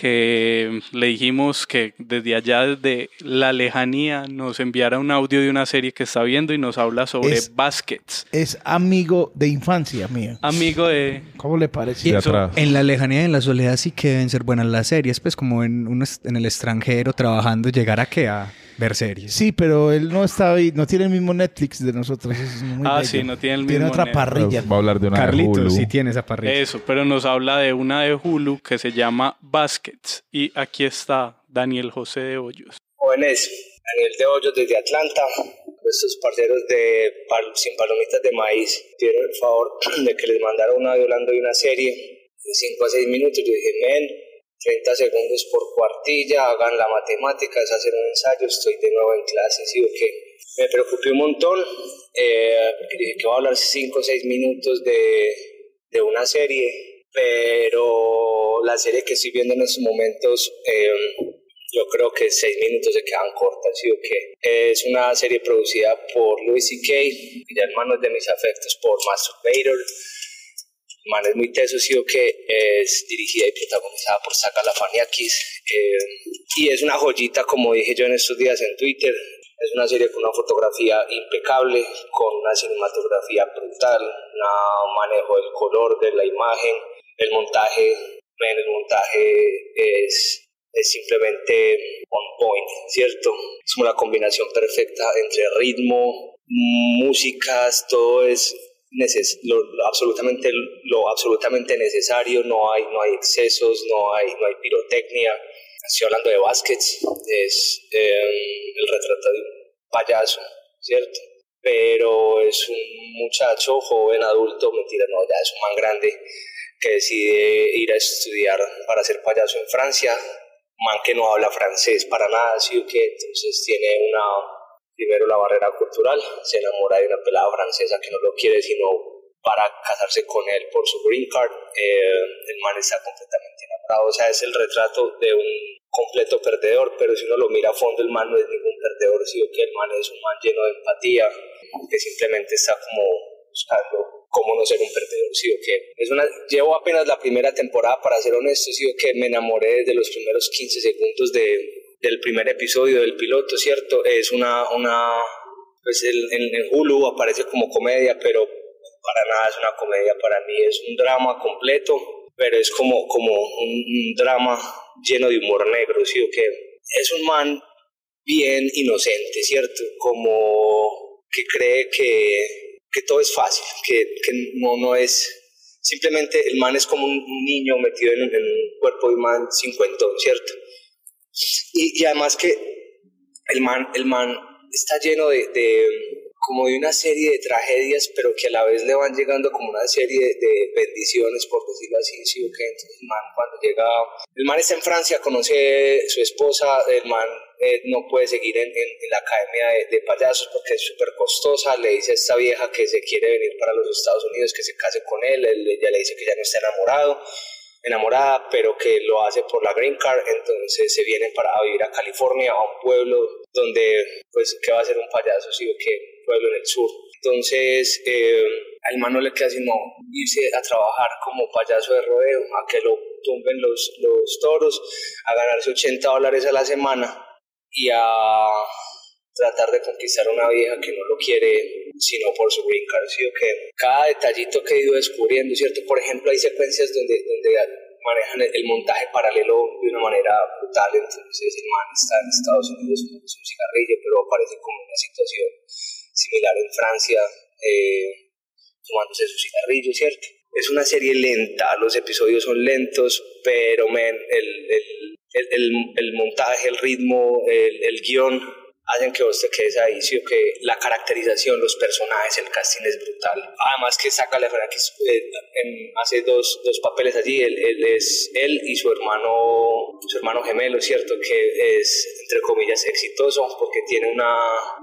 que le dijimos que desde allá, desde la lejanía, nos enviara un audio de una serie que está viendo y nos habla sobre Es- baskets. Es amigo de infancia mío. Amigo de... ¿Cómo le parece? Atrás. En la lejanía y en la soledad sí que deben ser buenas las series, pues como en, un en el extranjero trabajando, llegar a qué? A ver series. Sí, pero él no está ahí, no tiene el mismo Netflix de nosotros. es muy Ah, bello. sí, no tiene el Tiene mismo otra Netflix. parrilla. Va a hablar de una de Carlitos Hulu. sí tiene esa parrilla. Eso, pero nos habla de una de Hulu que se llama Baskets. Y aquí está Daniel José de Hoyos. Jóvenes, a nivel de hoyos desde Atlanta. Nuestros parceros de Sin Palomitas de Maíz pidieron el favor de que les mandara un audio hablando de una serie en 5 a 6 minutos. Yo dije, men, 30 segundos por cuartilla, hagan la matemática, es hacer un ensayo, estoy de nuevo en clase, ¿sí o qué? Me preocupé un montón, eh, dije que voy a hablar 5 o 6 minutos de, de una serie, pero la serie que estoy viendo en estos momentos... Eh, yo creo que seis minutos se quedan cortas, ¿sí o qué? Es una serie producida por Louis C.K., ya hermanos de mis afectos, por Masturbator. El man es muy teso, sí o qué? Es dirigida y protagonizada por Saka Lafaniakis. Eh, y es una joyita, como dije yo en estos días en Twitter. Es una serie con una fotografía impecable, con una cinematografía brutal, un manejo del color de la imagen, el montaje, el montaje es es simplemente on point, ¿cierto? Es una combinación perfecta entre ritmo, músicas, todo es lo, absolutamente, lo absolutamente necesario, no hay, no hay excesos, no hay, no hay pirotecnia. Estoy hablando de Baskets, es em, el retrato de un payaso, ¿cierto? Pero es un muchacho joven, adulto, mentira, no, ya es un man grande que decide ir a estudiar para ser payaso en Francia, man que no habla francés para nada, ¿sí o qué? Entonces tiene una, primero la barrera cultural, se enamora de una pelada francesa que no lo quiere sino para casarse con él por su green card, eh, el man está completamente enamorado, o sea, es el retrato de un completo perdedor, pero si uno lo mira a fondo, el man no es ningún perdedor, sino que el man es un man lleno de empatía, que simplemente está como buscando cómo no ser un perdedor, sí o qué. Es una, llevo apenas la primera temporada, para ser honesto, sí o qué, me enamoré desde los primeros 15 segundos de, del primer episodio del piloto, ¿cierto? Es una, una pues en, Hulu aparece como comedia, pero para nada es una comedia, para mí es un drama completo, pero es como, como un, drama lleno de humor negro, ¿sí o? Es un man bien inocente, ¿cierto? Como que cree que que todo es fácil, que, que no, no es... Simplemente el man es como un, niño metido en, en, un cuerpo de un man cincuentón, ¿cierto? Y, y, además que el man, el man está lleno de, de, como de una serie de tragedias, pero que a la vez le van llegando como una serie de, bendiciones, por decirlo así, ¿sí? Entonces el man cuando llega, el man está en Francia, conoce su esposa, el man eh, no puede seguir en, en, la academia de, payasos porque es súper costosa. Le dice a esta vieja que se quiere venir para los Estados Unidos, que se case con él. Ella le dice que ya no está enamorado, enamorada, pero que lo hace por la green card. Entonces se vienen para vivir a California, a un pueblo donde, pues, ¿qué va a ser un payaso? Sí, que pueblo en el sur. Entonces, eh, al man no le queda sino irse a trabajar como payaso de rodeo, a que lo tumben los, los toros, a ganarse 80 dólares a la semana y a tratar de conquistar a una vieja que no lo quiere sino por su card, que cada detallito que he ido descubriendo, ¿cierto? Por ejemplo, hay secuencias donde, donde manejan el, montaje paralelo de una manera brutal, entonces el man está en Estados Unidos con un cigarrillo, pero aparece como una situación similar en Francia, eh, tomándose su cigarrillo, ¿cierto? Es una serie lenta, los episodios son lentos, pero men, el, el el, el, montaje, el ritmo, el, el guion hacen que vos te quedes ahí, sí, que la caracterización, los personajes, el casting es brutal. Además que saca la que eh, hace dos, dos, papeles allí, él, él, es él y su hermano, su hermano gemelo, ¿cierto? Que es, entre comillas, exitoso porque tiene una,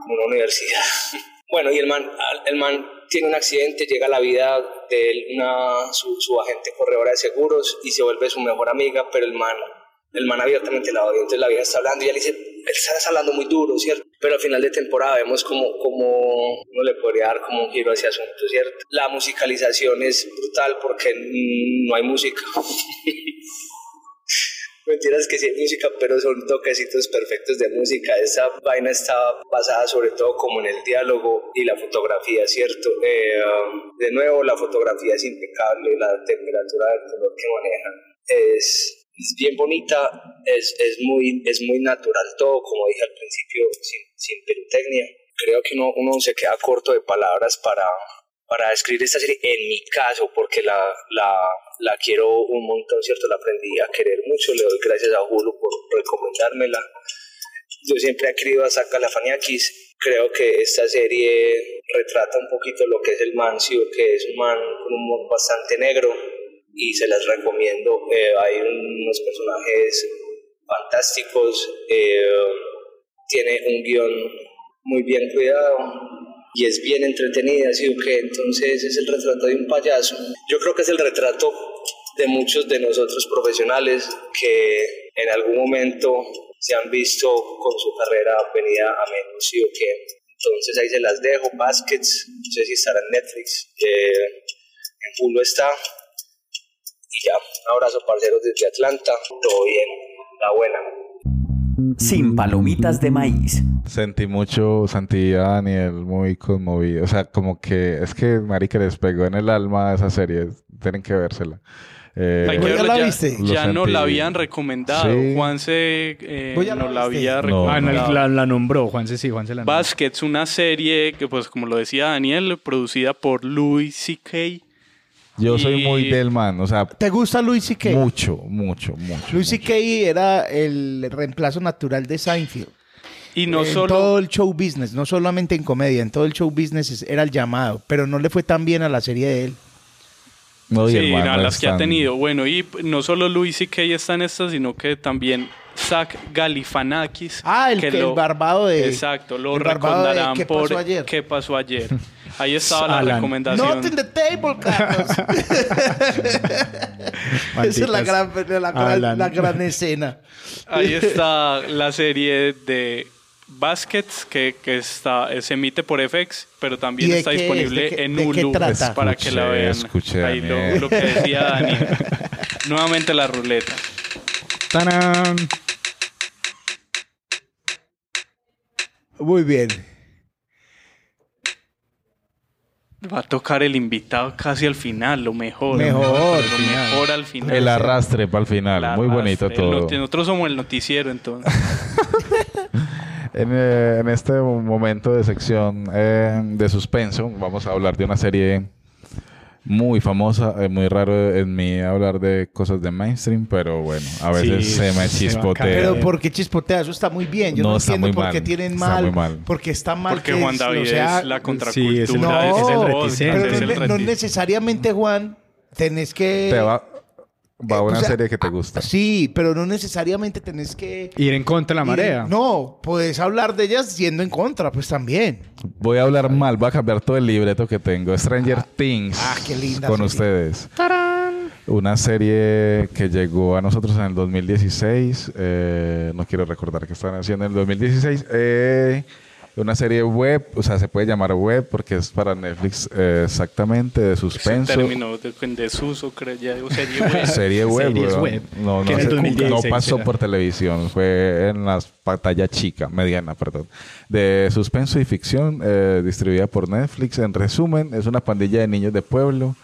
una universidad. bueno, y el man, el man tiene un accidente, llega a la vida de él una, su, su agente corredora de seguros y se vuelve su mejor amiga, pero el man el man abiertamente la odia, entonces la vieja está hablando y ella le dice, él está hablando muy duro, ¿cierto? Pero al final de temporada vemos como, como uno le podría dar como un giro a ese asunto, ¿cierto? La musicalización es brutal porque no hay música. Mentiras que sí hay música, pero son toquecitos perfectos de música. Esa vaina está basada sobre todo como en el diálogo y la fotografía, ¿cierto? Eh, um, de nuevo, la fotografía es impecable, la temperatura del color que manejan es es bien bonita, es, es, muy, es muy natural todo, como dije al principio, sin, sin pirotecnia. Creo que uno, uno se queda corto de palabras para, para describir esta serie, en mi caso, porque la, la, la quiero un montón, ¿cierto? La aprendí a querer mucho, le doy gracias a Hulu por recomendármela. yo siempre he querido a Zach Galifianakis. Creo que esta serie retrata un poquito lo que es el man, que es un man con un humor bastante negro y se las recomiendo. Eh, hay unos personajes fantásticos, eh, tiene un guion muy bien cuidado y es bien entretenida, ¿sí? que entonces es el retrato de un payaso. Yo creo que es el retrato de muchos de nosotros profesionales que en algún momento se han visto con su carrera venida a menos, ¿sí? que entonces ahí se las dejo, Baskets, no sé si estará en Netflix, eh, en Hulu está, y ya, un abrazo parceros desde Atlanta, todo bien, la buena. Sin palomitas de maíz. Sentí mucho, sentí a Daniel muy conmovido. O sea, como que es que Marica les pegó en el alma esa serie. Tienen que vérsela. Eh, que ¿Ya la viste? ya no la habían recomendado. Sí. Juanse eh, ¿Vos ya la no la había No, Ah, no, recomendado. la, la nombró, Juanse sí, Juanse la nombró. Baskets, una serie que, pues, como lo decía Daniel, producida por Louis C.K. yo soy y- muy del man. O sea, ¿Te gusta Louis C.K.? mucho, mucho, mucho. Mucho. C.K. era el reemplazo natural de Seinfeld. Y no en solo... todo el show business, no solamente en comedia, en todo el show business es- era el llamado, pero no le fue tan bien a la serie de él. No, y Sí, el man a no las que ha tenido. Bueno, y no solo Louis C.K. está en esta, sino que también Zach Galifianakis. Ah, el que- el barbado de- Exacto, lo el barbado de recordarán ¿Qué por pasó ayer? ¿Qué pasó ayer? Ahí estaba la Alan. recomendación. Not in the table, Carlos. Esa es la gran, la, gran, la gran escena. Ahí está la serie de Baskets que, que está, se emite por FX, pero también ¿Y de está qué es? disponible ¿De qué- en de qué Hulu trata? para que la Escuché, vean. escuché, Ahí lo, lo que decía Dani. Nuevamente la ruleta. ¡Tarán! Muy bien. Va a tocar el invitado casi al final, lo mejor. Mejor, Lo al final. mejor al final. El arrastre para el final. La Muy bonito arrastre. Todo. Nosotros somos el noticiero, entonces. En, eh, en este momento de sección eh, de suspenso, vamos a hablar de una serie muy famosa. Es muy raro en mí hablar de cosas de mainstream, pero bueno, a veces Sí, se me chispotea. Pero ¿por qué chispotea? Eso está muy bien. Yo no, No, está entiendo muy por qué mal. tienen Está mal. muy mal. Porque está mal. Porque que Juan es- David o sea, es la Sí, contracultura. es el- No, es el reticente. podcast, pero es no, no necesariamente, Juan, tenés que... Te va, va Eh, una o sea, serie que te gusta. Sí, pero no necesariamente tenés que... Ir en contra de la marea. No, puedes hablar de ellas yendo en contra, pues también. Voy a hablar mal, voy a cambiar todo el libreto que tengo. Stranger Things. ah, qué linda Con serie. ustedes. Una serie que llegó a nosotros en el 2016. eh, no quiero recordar qué estaban haciendo en el 2016. eh, una serie web, o sea, se puede llamar web porque es para Netflix eh, exactamente, de Ese suspenso. término de, en desuso, creo ya. O serie web. Serie web, Series weón. web. No, no, en el se- 2016 no pasó por televisión, fue en la pantalla chica, mediana, perdón. De suspenso y ficción, eh, distribuida por Netflix. En resumen, es una pandilla de niños de pueblo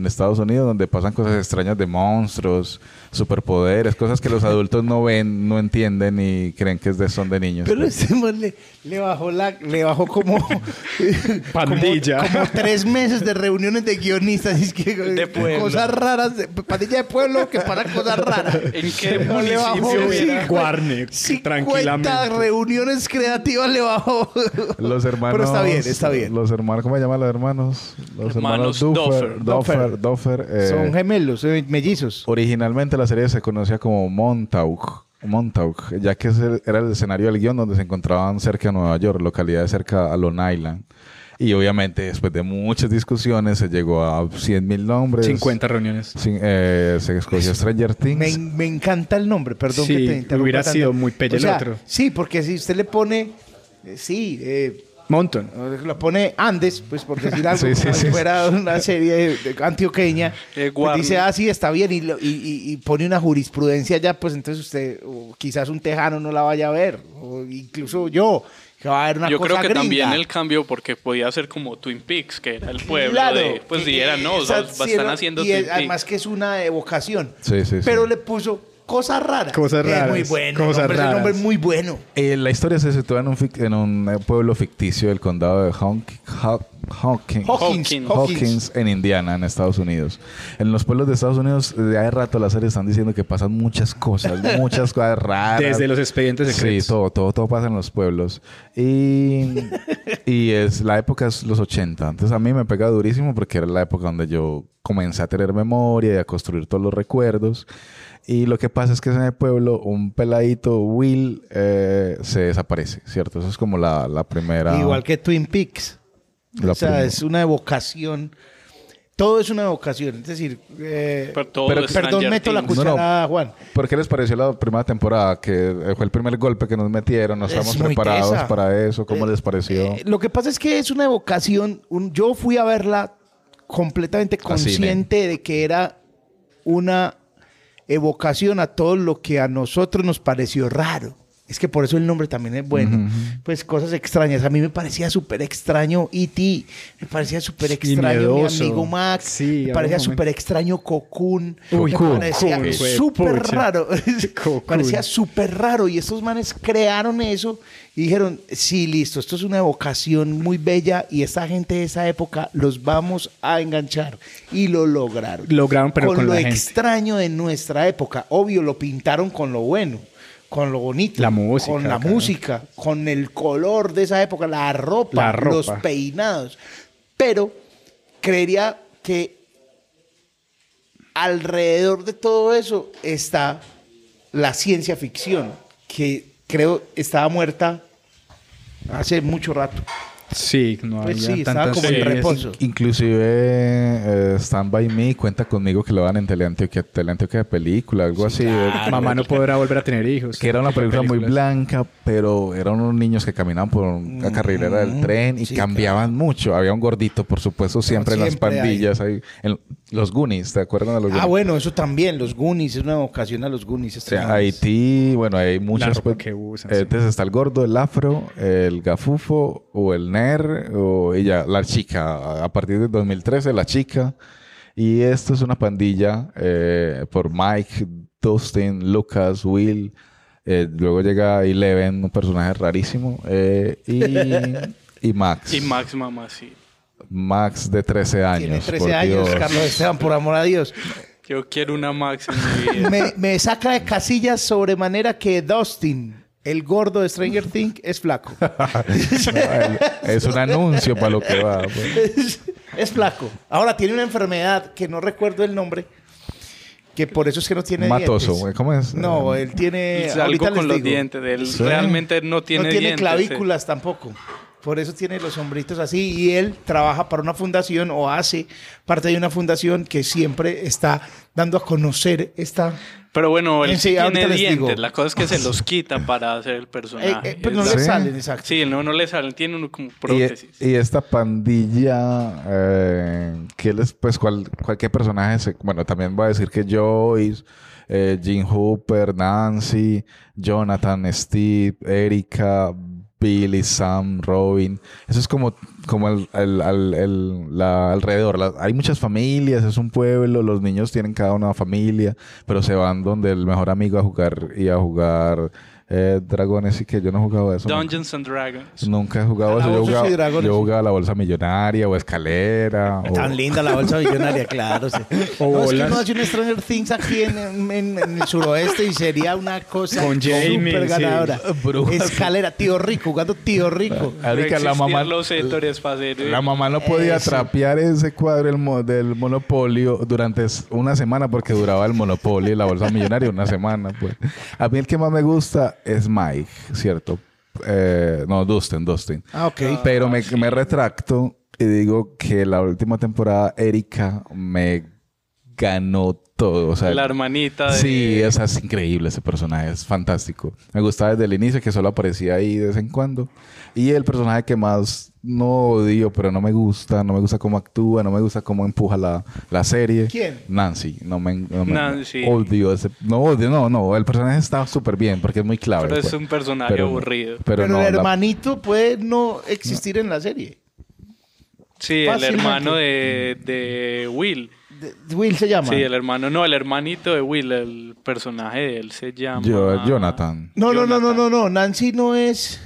en Estados Unidos donde pasan cosas extrañas de monstruos, superpoderes, cosas que los adultos no ven, no entienden y creen que es de, son de niños. Pero este man le, le bajó la, le bajó como Pandilla. como, como tres meses de reuniones de guionistas y es que De pueblo. cosas raras, de- pandilla de pueblo que pasan cosas raras. ¿En qué le bajó era? Warner, 50 tranquilamente. reuniones creativas le bajó. Los hermanos. Pero está bien, está bien. Los hermanos, ¿cómo se llaman los hermanos? Los Hermanos hermanos Duffer. Duffer. Duffer, eh, Son gemelos, eh, mellizos. Originalmente la serie se conocía como Montauk, Montauk, ya que ese era el escenario del guion donde se encontraban cerca de Nueva York, localidad cerca a Long Island. Y obviamente después de muchas discusiones se llegó a 100.000 nombres. 50 reuniones. Sin- eh, se escogió Stranger Things. Me, me encanta el nombre, perdón Sí, que te interrumpa hubiera tanto. sido muy pelle O el otro. Sí, porque si usted le pone, eh, sí, eh, Montón. lo pone Andes, pues por decir algo, Sí, sí, como si sí. fuera una serie antioqueña, Eh, pues dice, ah, sí, está bien, y, lo- y- y- y pone una jurisprudencia ya, pues entonces usted, o quizás un tejano no la vaya a ver, o incluso yo, que va a ver una Yo cosa creo que gringa. también el cambio, porque podía ser como Twin Peaks, que era el pueblo Claro, de. Pues sí, era, no, o sea, están haciendo y Twin es- Peaks. además que es una evocación. Sí, sí, sí. Pero le puso Cosa rara. Cosas Es raras, muy bueno. cosas el raras. nombre es muy bueno. Eh, la historia se sitúa en un, fic- en un eh, pueblo ficticio del condado de Honk- Haw- Hawkins, Hawkins, Hawkins, en Indiana, en Estados Unidos. En los pueblos de Estados Unidos, de hace rato las series están diciendo que pasan muchas cosas, muchas cosas raras. Desde los expedientes secretos. Sí, todo, todo, todo pasa en los pueblos. Y, y es la época es los 80. Entonces a mí me pega durísimo porque era la época donde yo comencé a tener memoria y a construir todos los recuerdos. Y lo que pasa es que en el pueblo un peladito, Will, eh, se desaparece, ¿cierto? Eso es como la, la primera... Igual que Twin Peaks. La o sea, prim- es una evocación. Todo es una evocación. Es decir, eh, Pero todo Pero- es perdón, meto la cuchara, Juan. ¿Por qué les pareció la primera temporada? Que eh, fue el primer golpe que nos metieron, no Es estábamos preparados tesa. para eso. ¿Cómo les pareció? Eh, lo que pasa es que es una evocación. un- yo fui a verla completamente consciente de que era una evocación a todo lo que a nosotros nos pareció raro. Es que por eso el nombre también es bueno. Pues cosas extrañas. A mí me parecía súper extraño E.T. Me parecía súper extraño mi amigo Max. Sí, me parecía súper extraño Cocoon. Uy, me parecía súper raro. Parecía súper raro. Y estos manes crearon eso y dijeron, sí, listo, esto es una evocación muy bella y esta gente de esa época los vamos a enganchar. Y lo lograron. Lograron, pero con lo la gente. extraño de nuestra época. Obvio, lo pintaron con lo bueno, con lo bonito. La música, Con la claro. música, con el color de esa época, la ropa, La ropa. los peinados. Pero creería que alrededor de todo eso está la ciencia ficción, que creo estaba muerta hace mucho rato. Sí, no Pues había sí, estaba tantas como en reposo. Inclusive eh, Stand By Me cuenta conmigo que lo dan en Teleantioquia, Teleantioquia de película, algo así. eh, Mamá no podrá volver a tener hijos. Que era una película muy blanca, pero eran unos niños que caminaban por la carrilera del tren y sí, cambiaban mucho. Había un gordito, por supuesto, siempre en las siempre hay. pandillas. Ahí, en los Goonies, ¿te acuerdas de los Ah, Goonies? bueno, eso también, los Goonies, es una ocasión a los Goonies. O sea. Haití, bueno, hay muchas. ropa pues, que usan, eh, sí. Entonces está el gordo, el afro, el gafufo o el o ella, la chica. A partir de 2013, la chica. Y esto es una pandilla eh, por Mike, Dustin, Lucas, Will. eh, luego llega Eleven, un personaje rarísimo. eh, y, y Max. Y Max Mamá, sí. Max de 13 años. Tiene 13 por años, Dios. Carlos Esteban, por amor a Dios. Yo quiero una Max en mi vida. Me, me saca de casillas sobremanera que Dustin, el gordo de Stranger Things, es flaco. No, es un anuncio para lo que va. pues. es, es flaco. Ahora tiene una enfermedad que no recuerdo el nombre, que por eso es que no tiene Matoso, dientes. ¿cómo es? No, él tiene... Es ahorita algo con les los digo. dientes. Él Sí. realmente no tiene, no tiene dientes. clavículas tampoco. Por eso tiene los hombritos así. Y él trabaja para una fundación o hace parte de una fundación que siempre está dando a conocer esta... Pero bueno, él sí, tiene dientes. La cosa es que se los quita para hacer el personaje. Eh, eh, pues no le salen, exacto. Sí, no, no le salen. Tiene uno como prótesis. y esta pandilla, eh, ¿qué les, pues, cuál, cualquier personaje, se- bueno, también voy a decir que Joyce, eh, Jim Hooper, Nancy, Jonathan, Steve, Erika, Billy, Sam, Robin. Eso es como, como el, el- el- el- la, alrededor. Hay muchas familias, es un pueblo, los niños tienen cada una familia, pero se van donde el mejor amigo a jugar y a jugar eh, dragones y que yo no he jugado eso. nunca. Dungeons and Dragons. Nunca he jugado eso. Yo jugaba, dragones. yo jugaba la bolsa millonaria o escalera. o- Tan linda la bolsa millonaria, claro. sí. O no, es que uno hace un Stranger Things aquí en, en- en el suroeste y sería una cosa Con Jamie, súper sí. ganadora. Escalera, tío rico, jugando tío rico. Ahorita la mamá, los sectores para hacer... la mamá no podía Eso. trapear ese cuadro del, mo- del monopolio durante una semana porque duraba el monopolio y la bolsa millonaria una semana. Pues. A mí el que más me gusta es Mike, ¿cierto? Eh, no, Dustin, Dustin. Ah, ok. Pero me, me retracto y digo que la última temporada Erika me ganó todo. O sea, La hermanita de... Sí, esa es increíble ese personaje, es fantástico. Me gustaba desde el inicio que solo aparecía ahí de vez en cuando. Y el personaje que más no odio, pero no me gusta, no me gusta cómo actúa, no me gusta cómo empuja la, la serie. ¿Quién? Nancy. No me, no me- Nancy. odio ese. No odio, no, no. El personaje está súper bien porque es muy clave. Pero es pues. un personaje Pero- aburrido. Pero, Pero, no, el la- hermanito puede no existir en la serie. Sí, el hermano de, de Will. Will se llama. Sí, el hermano, no, el hermanito de Will, el personaje de él se llama... Yo- Jonathan. No, no, no, no, no, no. Nancy no es.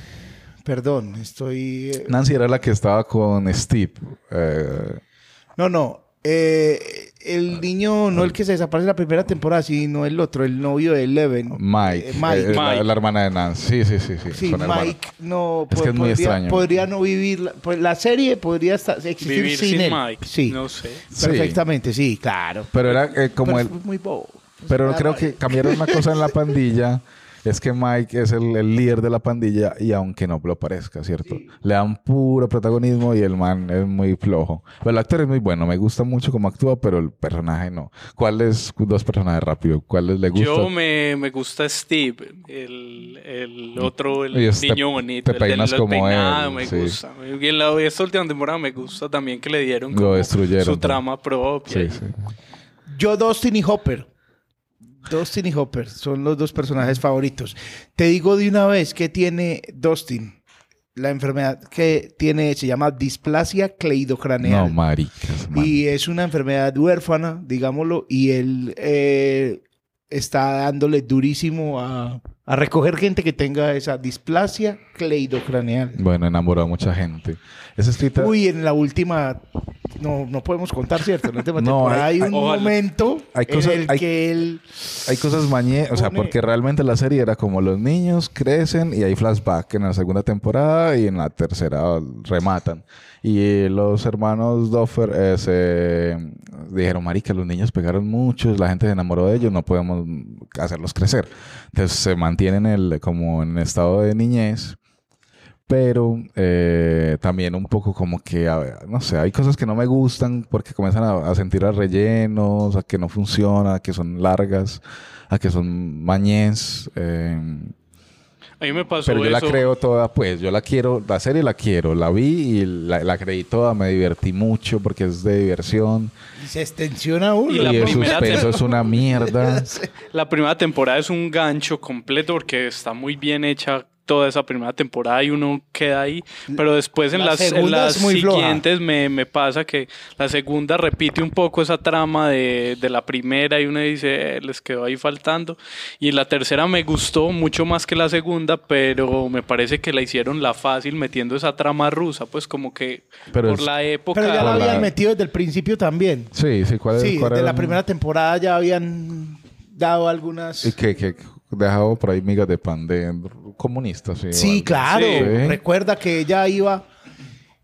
Perdón, estoy. eh, Nancy era la que estaba con Steve. eh, No, no. Eh, el niño, no el que se desaparece en la primera temporada, sino el otro, el novio de Eleven. Mike. Eh, Mike. eh, La, la hermana de Nancy. Sí, sí, sí. sí. Mike no Es que es muy podría, extraño. podría no vivir. La, pues la serie podría estar, existir Vivir sin, sin él. Mike, Sí, no sé. perfectamente, sí, claro. Pero era eh, como Pero el. es muy bobo. Pero Claro. creo que cambiaron una cosa en la pandilla. Es que Mike es el, el líder de la pandilla y aunque no lo parezca, ¿cierto? Le dan puro protagonismo y el man es muy flojo. Pero el actor es muy bueno, me gusta mucho cómo actúa, pero el personaje no. ¿Cuáles dos personajes rápido? ¿Cuáles le gusta? Yo me, me gusta Steve, el, el otro, el Y es- te- niño bonito. te peinas el como peinado, él, me sí. gusta. Y en la, esta última temporada me gusta también que le dieron Lo como destruyeron, su trama propia. Sí, sí. Yo, Dustin y Hopper. Dustin y Hopper son los dos personajes favoritos. Te digo de una vez que tiene Dustin. La enfermedad que tiene se llama displasia cleidocraneal. No, maricas, man. Y es una enfermedad huérfana, digámoslo, y él eh, está dándole durísimo a, a recoger gente que tenga esa displasia cleidocraneal. Bueno, enamoró a mucha gente. Esa escrita... Uy, en la última, no, no podemos contar, ¿cierto? En la última No, hay- hay, un Ojalá. momento Hay cosas- en el hay- que él... Hay cosas mañé, o sea, pone- porque realmente la serie era como los niños crecen y hay flashback en la segunda temporada y en la tercera rematan. Y los hermanos Doffer eh, se dijeron, marica, los niños pegaron mucho, la gente se enamoró de ellos, no podemos hacerlos crecer. Entonces se mantienen el, como en estado de niñez. Pero eh, también un poco como que, a ver, no sé, hay cosas que no me gustan porque comienzan a, a sentir a rellenos, a que no funciona, a que son largas, a que son mañez. eh, A mí me pasó pero yo la creo toda, pues, yo la quiero, la serie la quiero, la vi y la, la creí toda, me divertí mucho porque es de diversión. Y se extensiona uno. Y la el primera suspenso es una mierda. La primera temporada es un gancho completo porque está muy bien hecha toda esa primera temporada y uno queda ahí. Pero después en La las, en las siguientes me, me pasa que la segunda repite un poco esa trama de, de la primera y uno dice, "Eh, les quedó ahí faltando. Y la tercera me gustó mucho más que la segunda, pero me parece que la hicieron la fácil metiendo esa trama rusa, pues como que Pero por es- la época... Pero ya la Por la- habían metido desde el principio también. Sí, sí, ¿cuál es? Sí, cuál de era? la primera temporada ya habían dado algunas... Y que, que dejado por ahí migas de pan de comunistas. Sí, Sí, claro. Sí. Recuerda que ella iba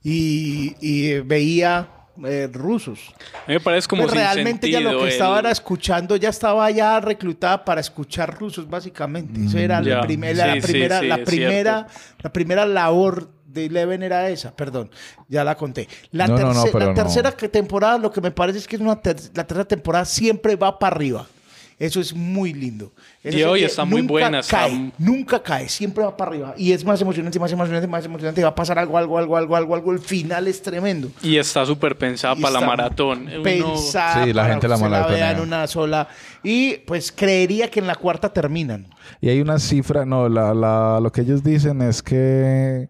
y, y veía eh, rusos. A mí me parece como Pues sin realmente ya lo que estaba el- era escuchando, ya estaba ya reclutada para escuchar rusos, básicamente. Eso era Mm, la, primer- la, Sí, sí, primera, sí, la primera, la primera labor de Eleven era esa, perdón, ya la conté. La, No, la tercera que- temporada, lo que me parece es que es una ter- la tercera temporada siempre va para arriba. Eso es muy lindo. Y hoy está muy nunca buena, está- Cae, nunca cae, siempre va para arriba. Y es más emocionante, más emocionante, más emocionante. Va a pasar algo, algo, algo, algo, algo, algo. El final es tremendo. Y está súper pensada Y para la maratón. Uno- Pensada Sí, la gente la vea en una sola. Y pues creería que en la cuarta terminan. Y hay una cifra, no, la, la- lo que ellos dicen es que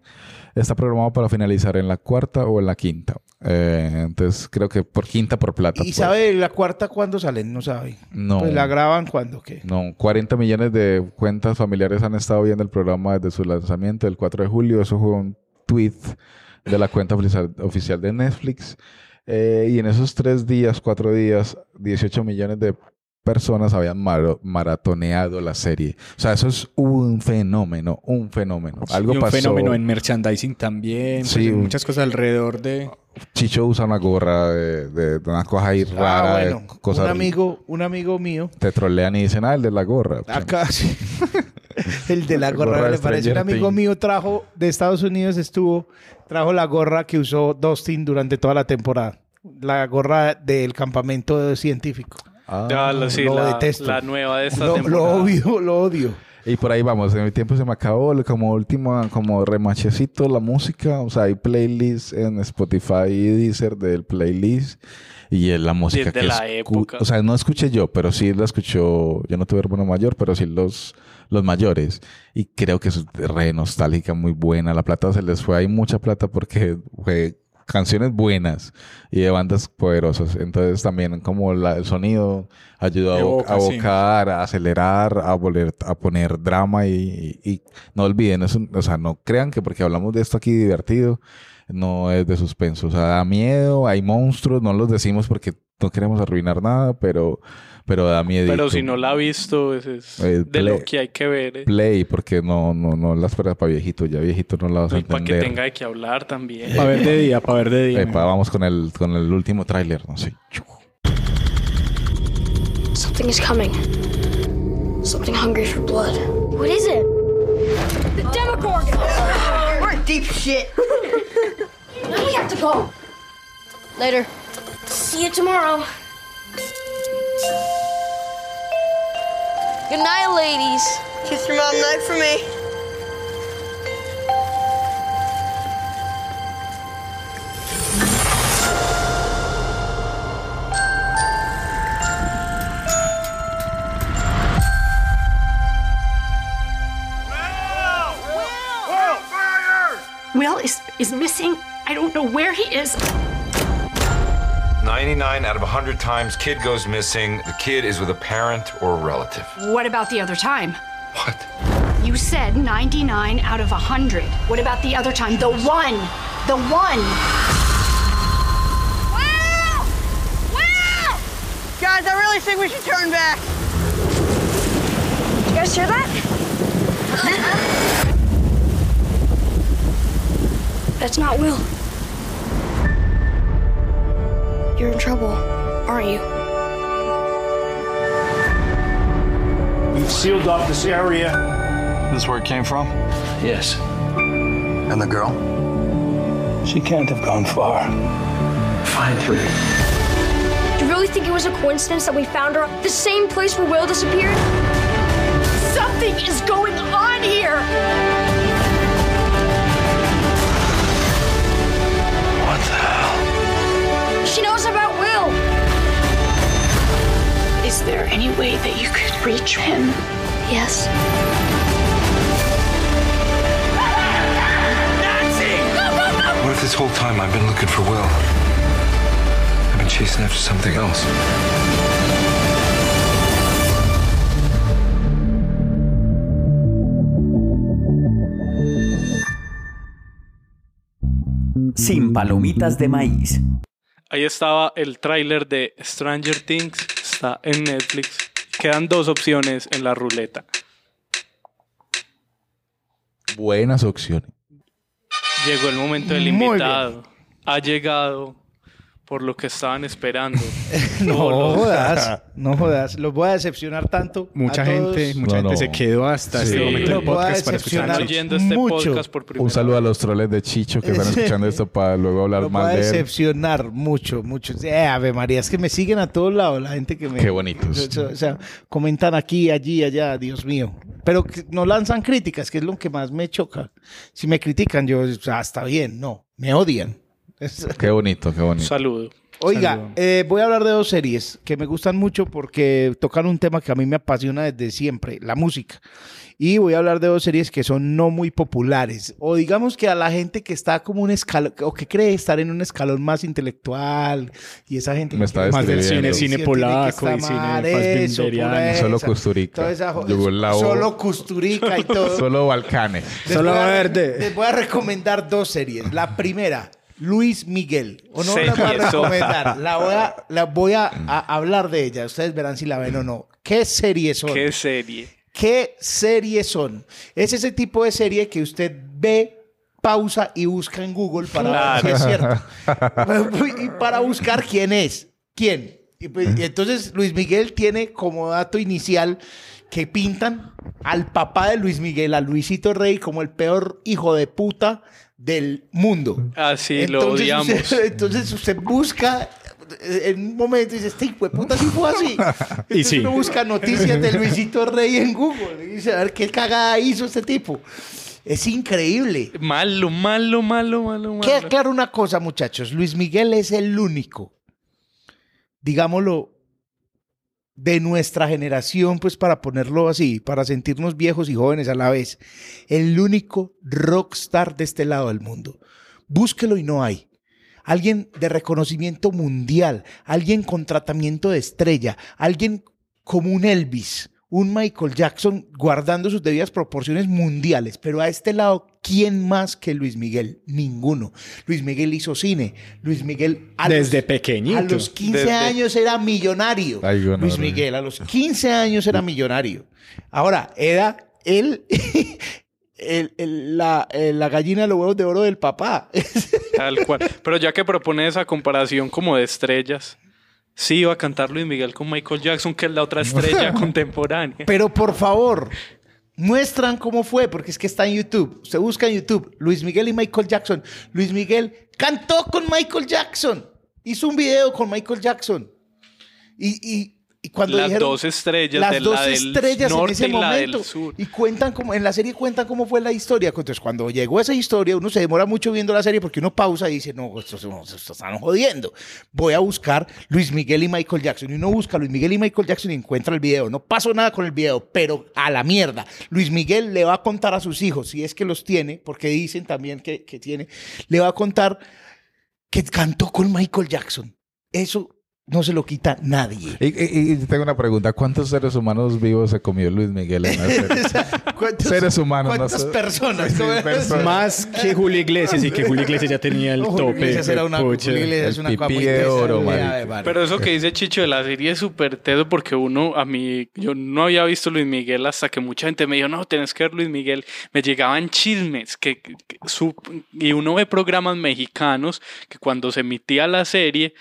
está programado para finalizar en la cuarta o en la quinta. Eh, entonces creo que por quinta por plata. ¿Y pues. sabe la cuarta cuándo salen? No sabe. No. Pues la graban cuándo, ¿qué? No, 40 millones de cuentas familiares han estado viendo el programa desde su lanzamiento el 4 de julio. Eso fue un tweet de la cuenta oficial, de Netflix. Eh, y en esos tres días, cuatro días, 18 millones de personas habían maratoneado la serie. O sea, eso es un fenómeno, un fenómeno. Algo y un pasó. fenómeno en merchandising también. pues, Sí, un- muchas cosas alrededor de... Chicho usa una gorra de, de- de una cosa ahí Ah, de bueno. cosas. Un amigo, un amigo mío. Te trolean y dicen, ah, el de la gorra. Acá sí. El de la gorra, gorra le parece. Un amigo mío trajo de Estados Unidos, estuvo, trajo la gorra que usó Dustin durante toda la temporada. La gorra del campamento científico. Ah. La, sí, lo la, detesto. la nueva de esta Lo, lo temporada. odio, lo odio. Y por ahí vamos, en mi tiempo se me acabó como último, como remachecito la música, o sea, hay playlists en Spotify y Deezer del playlist y es la música Desde que la época. o sea, no escuché yo, pero sí la escuchó, yo no tuve hermano mayor, pero sí los los mayores y creo que es re nostálgica, muy buena, la plata se les fue, hay mucha plata porque fue canciones buenas y de bandas poderosas. Entonces también como la- el sonido ayuda a, Evoca, a sí. evocar, a acelerar, a volver a poner drama y, y- y no olviden, o sea, no crean que porque hablamos de esto aquí divertido, no es de suspenso. O sea, da miedo, hay monstruos, no los decimos porque no queremos arruinar nada, pero, pero da miedo. Pero si no la ha visto, es, es Eh, de lo play- que hay que ver. eh. Play, porque no, no, no las para para viejito, ya viejito no la vas a Y para que entender. tenga de qué hablar también. Para ver de día, para ver de día. Epa, vamos con el, con el último tráiler, no sé. Something is coming. Something hungry for blood. What is it? The Demogorgon! We're in deep shit. now we have to go. Later. See you tomorrow. Good night, ladies. Kiss your mom night for me. Will is, is missing. I don't know where he is. 99 out of 100 times, kid goes missing. The kid is with a parent or a relative. What about the other time? What? You said 99 out of 100. What about the other time? The one! The one! Wow! Wow! Guys, I really think we should turn back. You guys hear that? That's not Will. You're in trouble, aren't you? We've sealed off this area. This is where it came from? Yes. And the girl? She can't have gone far. Find her. Do you really think it was a coincidence that we found her the same place where Will disappeared? Something is going on here! Is there any way that you could reach him? Yes. What if this whole time I've been looking for Will? I've been chasing after something else. Sin palomitas de maíz. Ahí estaba el tráiler de Stranger Things. Está en Netflix. Quedan dos opciones en la ruleta. Buenas opciones. Llegó el momento del Muy bien. invitado. Ha llegado por lo que estaban esperando. No jodas, no jodas. Los voy a decepcionar tanto. Mucha a todos. gente, mucha gente se quedó hasta este Sí. momento del Los voy a podcast para decepcionar escuchar. oyendo este mucho. podcast por primera Un saludo a los troles de Chicho que están escuchando esto para luego hablar Los voy a mal de él. decepcionar mucho, mucho. Eh, Ave María, es que me siguen a todos lados la gente que me... Qué bonitos. O sea, comentan aquí, allí, allá, Dios mío. Pero no lanzan críticas, que es lo que más me choca. Si me critican, yo, o sea, está bien, no, me odian. Qué bonito, qué bonito. Saludo. Oiga, Saludo. eh, voy a hablar de dos series que me gustan mucho porque tocan un tema que a mí me apasiona desde siempre, la música. Y voy a hablar de dos series que son no muy populares. O digamos que a la gente que está como un escalón, o que cree estar en un escalón más intelectual, y esa gente Me está que- Más del cine, cine polaco y cine eso, Solo. Toda esa. Solo Kusturica y todo. Solo Balcanes. Les Solo voy a- verde. Les voy a recomendar dos series. La primera, Luis Miguel. O no la voy a recomendar. La voy a, la voy a, a hablar de ella. Ustedes verán si la ven o no. ¿Qué series son? Qué serie. ¿Qué series son? Es ese tipo de serie que usted ve, pausa y busca en Google para ver si es cierto. y para buscar quién es. ¿Quién? Y, pues, y entonces Luis Miguel tiene como dato inicial que pintan al papá de Luis Miguel, a Luisito Rey, como el peor hijo de puta del mundo. Así lo Entonces odiamos. usted- entonces usted busca eh, en un momento y dice, este hijo puta sí fue así. Entonces sí. uno busca noticias de Luisito Rey en Google y dice, a ver qué cagada hizo este tipo. Es increíble. Malo, malo, malo, malo, malo. Queda claro una cosa, muchachos. Luis Miguel es el único, digámoslo, de nuestra generación, pues para ponerlo así, para sentirnos viejos y jóvenes a la vez, el único rockstar de este lado del mundo. Búsquelo y no hay. alguien de reconocimiento mundial, alguien con tratamiento de estrella, alguien como un Elvis, un Michael Jackson guardando sus debidas proporciones mundiales. Pero a este lado, ¿quién más que Luis Miguel? Ninguno. Luis Miguel hizo cine. Luis Miguel a Desde los, pequeñito. A los 15 Desde- años era millonario. Ay. Luis Miguel a los 15 años era millonario. Ahora, era él... el- el- la, eh, la gallina de los huevos de oro del papá. Tal cual. Pero ya que propone esa comparación como de estrellas, sí iba a cantar Luis Miguel con Michael Jackson, que es la otra estrella contemporánea. Pero por favor, muestran cómo fue, porque es que está en YouTube. Usted busca en YouTube Luis Miguel y Michael Jackson. Luis Miguel cantó con Michael Jackson. Hizo un video con Michael Jackson. Y, y- y cuando Las dijeron- dos estrellas, las de dos la del estrellas en norte ese y la del momento. sur. Y cuentan como, en la serie cuentan cómo fue la historia. Entonces, cuando llegó esa historia, uno se demora mucho viendo la serie porque uno pausa y dice, no, esto están jodiendo. Voy a buscar Luis Miguel y Michael Jackson. Y uno busca Luis Miguel y Michael Jackson y encuentra el video. No pasó nada con el video, pero a la mierda. Luis Miguel le va a contar a sus hijos, si es que los tiene, porque dicen también que, que tiene, le va a contar que cantó con Michael Jackson. Eso no se lo quita nadie. Y, y- y tengo una pregunta. ¿Cuántos seres humanos vivos se comió Luis Miguel en la serie? ¿Cuántos- seres humanos. ¿Cuántas sé. personas? Sí, personas. Más que Julio Iglesias y que Julio Iglesias ya tenía el No, Julio tope. Iglesias era una-. Julio Iglesias es El una cosa pipí muy de oro, de- Pero eso que dice Chicho de la serie es súper teso porque uno, a mí, yo no había visto Luis Miguel hasta que mucha gente me dijo, no, tenés que ver Luis Miguel. Me llegaban chismes que, que- que su- y uno ve programas mexicanos que cuando se emitía la serie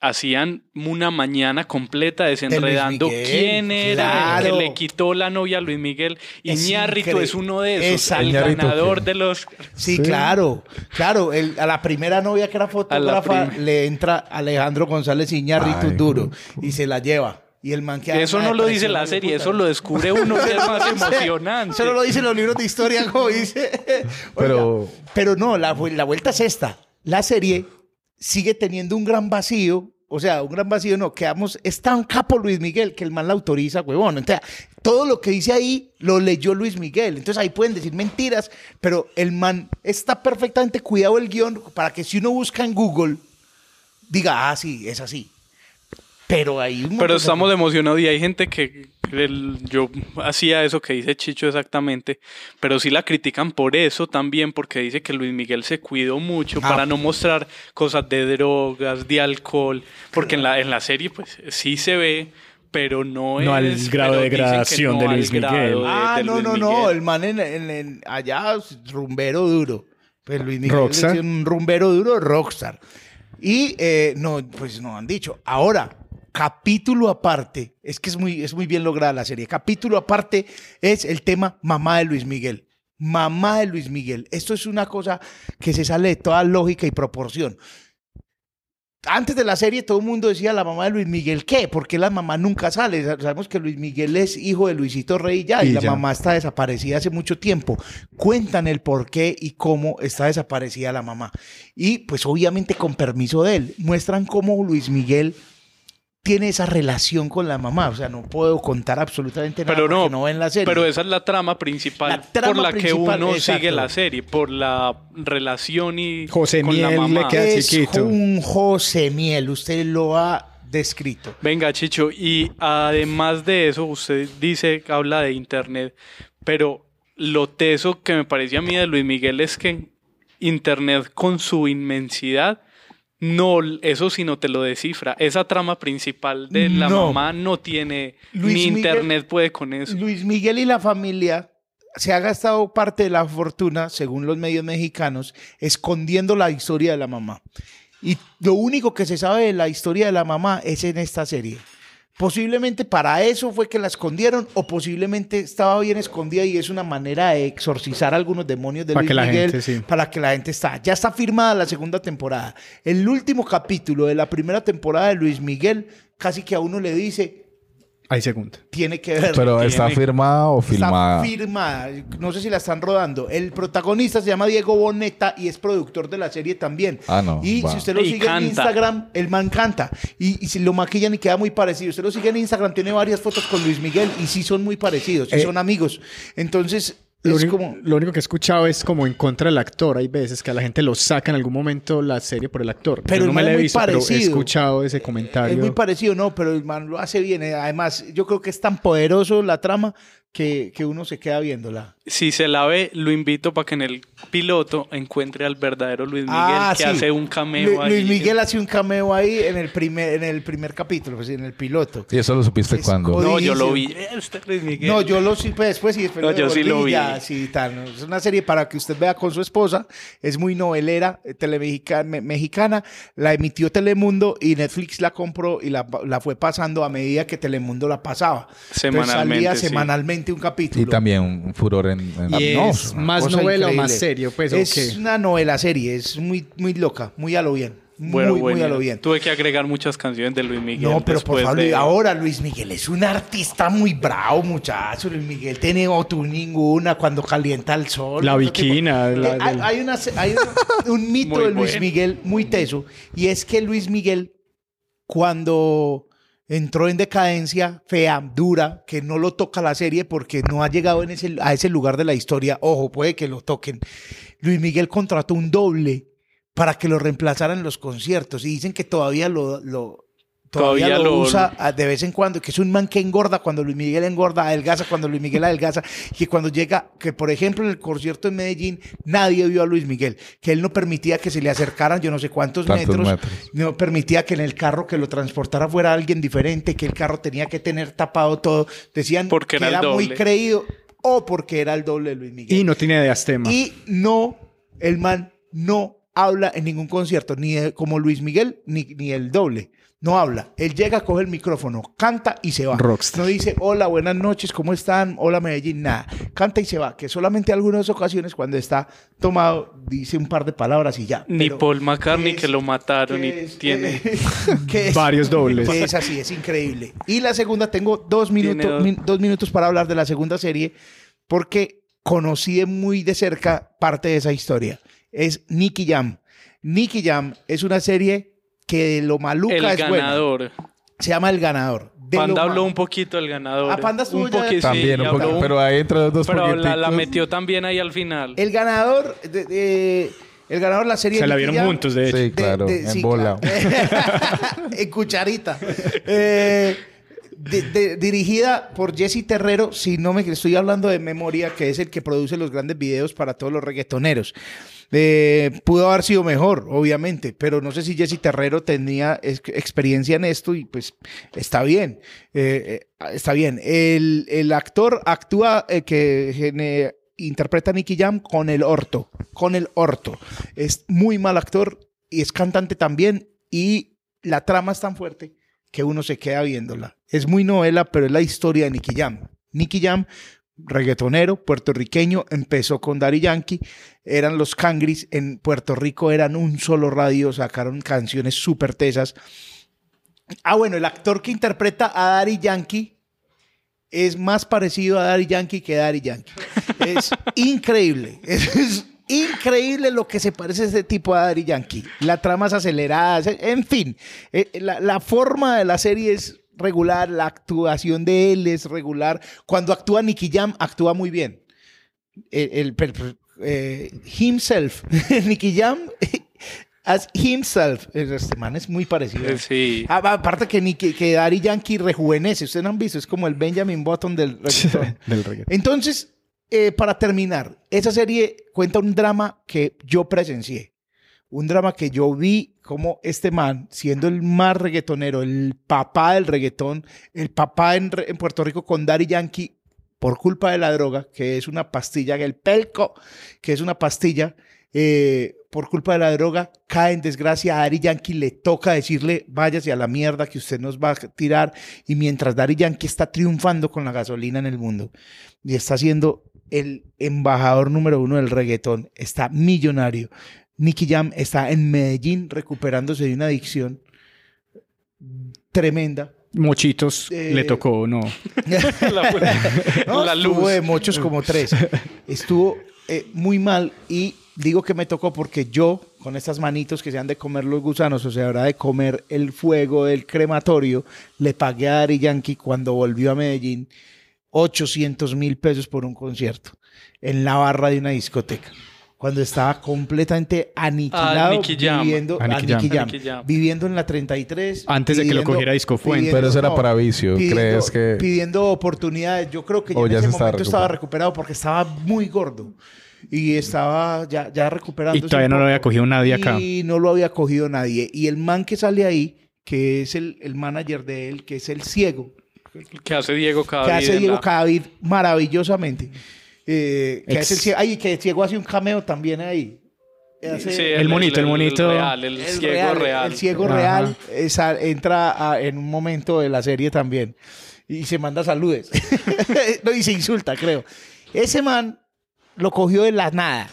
hacían una mañana completa desenredando quién era el que le quitó la novia a Luis Miguel. Y Es es uno de esos, Exacto. el ¿Ñarrito ganador de los... Sí, Sí. claro, claro. el- a la primera novia que era fotógrafa prim- le entra Alejandro González Iñárritu Ay, duro y se la lleva. Y el man que Eso no lo dice la serie, eso lo descubre uno que es más emocionante. Eso no lo dicen los libros de historia, como dice. Pero- Oiga, pero no, la vuelta es esta. La serie sigue teniendo un gran vacío. O sea, un gran vacío, no, quedamos, es tan capo Luis Miguel que el man la autoriza, huevón. Entonces, todo lo que dice ahí lo leyó Luis Miguel. Entonces ahí pueden decir mentiras, pero el man está perfectamente cuidado el guion para que si uno busca en Google, diga, ah, sí, es así. Pero ahí... Pero de- estamos emocionados y hay gente que el- yo hacía eso que dice Chicho exactamente, pero sí la critican por eso también, porque dice que Luis Miguel se cuidó mucho Ah. para no mostrar cosas de drogas, de alcohol, porque en la, en la serie pues sí se ve, pero no, No al es... grado pero de dicen que gradación de al Luis grado Miguel. de- Ah, de no, Luis no, no. Miguel. El man en, en- en- allá, rumbero duro. Pues Luis Miguel Rockstar. es un rumbero duro, rockstar. Y eh, no, pues no han dicho. Ahora, capítulo aparte, es que es muy, es muy bien lograda la serie. Capítulo aparte es el tema mamá de Luis Miguel. Mamá de Luis Miguel. Esto es una cosa que se sale de toda lógica y proporción. Antes de la serie todo el mundo decía la mamá de Luis Miguel, ¿qué? Porque la mamá nunca sale. Sa- Sabemos que Luis Miguel es hijo de Luisito Rey ya y, Y la ya. mamá está desaparecida hace mucho tiempo. Cuentan el por qué y cómo está desaparecida la mamá. Y pues obviamente con permiso de él, muestran cómo Luis Miguel tiene esa relación con la mamá. O sea, no puedo contar absolutamente nada Pero no, porque no ven la serie. pero esa es la trama principal La trama por la principal, que uno exacto. sigue la serie, por la relación y José con la Miel le mamá. queda es chiquito. un José Miel, usted lo ha descrito. Venga, Chicho, y además de eso, usted dice, habla de internet, pero lo teso que me parecía a mí de Luis Miguel es que internet con su inmensidad, no, eso sí no te lo descifra. Esa trama principal de la No. mamá no tiene, Luis ni Miguel- internet puede con eso. Luis Miguel y la familia se ha gastado parte de la fortuna, según los medios mexicanos, escondiendo la historia de la mamá. Y lo único que se sabe de la historia de la mamá es en esta serie. Posiblemente para eso fue que la escondieron o posiblemente estaba bien escondida y es una manera de exorcizar algunos demonios de Para Luis que la Miguel gente, sí. para que la gente está. Ya está firmada la segunda temporada. El último capítulo de la primera temporada de Luis Miguel casi que a uno le dice, Hay segunda. tiene que ver. Pero está Tiene- firmada o filmada. Está firmada. No sé si la están rodando. El protagonista se llama Diego Boneta y es productor de la serie también. Ah, no, Y va. si usted lo Y sigue en. Instagram, el man canta. Y, y si lo maquillan y queda muy parecido. Usted lo sigue en Instagram, tiene varias fotos con Luis Miguel y sí son muy parecidos, sí Eh. son amigos. Entonces, Lo, Es único, como- lo único que he escuchado es como en contra del actor. Hay veces que a la gente lo saca en algún momento la serie por el actor. Pero Yo no me la he visto, pero he escuchado ese comentario. Es muy parecido, no, pero el man lo hace bien. Eh, Además, yo creo que es tan poderoso la trama que, que uno se queda viéndola. Si se la ve, lo invito para que en el piloto encuentre al verdadero Luis Miguel Ah, que sí. hace un cameo Lu- ahí. Luis Miguel hace un cameo ahí en el primer, en el primer capítulo, pues, en el piloto. ¿Y eso lo supiste cuando? No, yo lo vi. Eh, usted Luis Miguel. No, yo lo supe después y después No, yo sí lo vi. ya, sí, tal. Es una serie para que usted vea con su esposa. Es muy novelera, eh, telemexica- me- mexicana. La emitió Telemundo y Netflix la compró y la, la fue pasando a medida que Telemundo la pasaba. Entonces, Semanalmente, salía sí. semanalmente un capítulo. Y también un furor en... en- Y no, es más novela o más serio, pues, ¿o Es una novela serie, es muy, muy loca, muy a lo bien. Bueno, muy, muy bueno, a lo bien. Tuve que agregar muchas canciones de Luis Miguel. No, pero por favor, de- ahora Luis Miguel es un artista muy bravo, muchacho. Luis Miguel tiene o tú ninguna cuando calienta el sol. La viquina, la- Eh, hay, una- hay un, un mito Muy de Luis bueno. Miguel muy teso y es que Luis Miguel cuando entró en decadencia fea, dura, que no lo toca la serie porque no ha llegado a ese lugar de la historia. Ojo, puede que lo toquen. Luis Miguel contrató un doble para que lo reemplazaran en los conciertos y dicen que todavía lo- todavía, Todavía lo, lo- usa ah, de vez en cuando, que es un man que engorda cuando Luis Miguel engorda, adelgaza cuando Luis Miguel adelgaza, y que cuando llega, que por ejemplo en el concierto en Medellín nadie vio a Luis Miguel, que él no permitía que se le acercaran yo no sé cuántos metros, metros. no permitía que en el carro que lo transportara fuera alguien diferente, que el carro tenía que tener tapado todo, decían Porque que era el era muy creído o porque era el doble de Luis Miguel. Y no tiene diastema. Y no, el man no habla en ningún concierto, ni de- como Luis Miguel, ni, ni el doble. No habla. Él llega, coge el micrófono, canta y se va. Rockstar. No dice, hola, buenas noches, ¿cómo están? Hola, Medellín, nada. Canta y se va. Que solamente algunas ocasiones cuando está tomado dice un par de palabras y ya. Ni Pero Paul McCartney es- que lo mataron y es- tiene... es- Varios dobles. es así, es increíble. Y la segunda, tengo dos minutos, dos. min- dos minutos para hablar de la segunda serie, porque conocí de muy de cerca parte de esa historia. Es Nicky Jam. Nicky Jam es una serie que de lo maluca El es buena. ganador. Se llama El Ganador. De Panda habló un poquito del ganador. Ah, Panda estuvo un ya- poquito, sí, También, un poco, un- pero ahí entre los dos Pero la, metió también ahí al final. El ganador, de, de- el ganador de la serie. Se la vieron juntos, de hecho. Sí, claro, en sí, bola. claro. en cucharita. Eh, de- de- dirigida por Jesse Terrero, si no me estoy hablando de memoria, que es el que produce los grandes videos para todos los reggaetoneros. Pudo haber sido mejor, obviamente, pero no sé si Jesse Terrero tenía ex- experiencia en esto y pues está bien. Eh, eh, está bien. El, actor actúa eh, que interpreta a Nicky Jam con el orto, con el orto. Es muy mal actor y es cantante también y la trama es tan fuerte que uno se queda viéndola. Es muy novela, pero es la historia de Nicky Jam. Nicky Jam, reggaetonero, puertorriqueño, empezó con Daddy Yankee, eran los Cangris, en Puerto Rico eran un solo radio, sacaron canciones súper tesas. Ah, bueno, el actor que interpreta a Daddy Yankee es más parecido a Daddy Yankee que Daddy Yankee. Es increíble. Es, es increíble lo que se parece a este tipo a Daddy Yankee. La trama es acelerada, en fin. eh, La, la forma de la serie es regular, la actuación de él es regular. Cuando actúa Nicky Jam, actúa muy bien. El, eh, himself, Nicky Jam as himself. Este man es muy parecido. Eh, Sí. Ah, aparte que, Nicky, que Daddy Yankee rejuvenece, ustedes no han visto, es como el Benjamin Button del reggaetón. Del reggaetón. Entonces, eh, para terminar, esa serie cuenta un drama que yo presencié. Un drama que yo vi como este man, siendo el más reggaetonero, el papá del reggaetón, el papá en, Puerto Rico con Daddy Yankee, por culpa de la droga, que es una pastilla, el pelco, que es una pastilla, eh, por culpa de la droga, cae en desgracia. A Daddy Yankee le toca decirle, váyase a la mierda que usted nos va a tirar. Y mientras Daddy Yankee está triunfando con la gasolina en el mundo y está siendo el embajador número uno del reggaetón, está millonario. Nicky Jam está en Medellín recuperándose de una adicción tremenda. Mochitos Eh, le tocó, no. No, La estuvo luz. de muchos como tres. Estuvo eh, muy mal y digo que me tocó porque yo, con estas manitos que se han de comer los gusanos, o sea, habrá de comer el fuego del crematorio, le pagué a Ari Yankee cuando volvió a Medellín 800 mil pesos por un concierto. en la barra de una discoteca. Cuando estaba completamente aniquilado, Jam. viviendo, viviendo en la 33. Antes de que lo cogiera Disco Fuente. Pero eso era para vicio, ¿crees que- Pidiendo oportunidades. Yo creo que ya en ya ese momento estaba recuperado porque estaba muy gordo. Y estaba ya, ya recuperando. Y todavía no lo había cogido nadie acá. Y no lo había cogido nadie. Y el man que sale ahí, que es el, el manager de él, que es el ciego, Que hace Diego cada que hace Diego la- Cadavid maravillosamente. Eh, que Ex- hace el ciego, ay, que el ciego hace un cameo también ahí. Hace- Sí, El monito, el monito. real, el, el ciego real. El ciego Ajá. real entra a- en un momento de la serie también. Y se manda saludes. no, y se insulta, creo. Ese man lo cogió de la nada.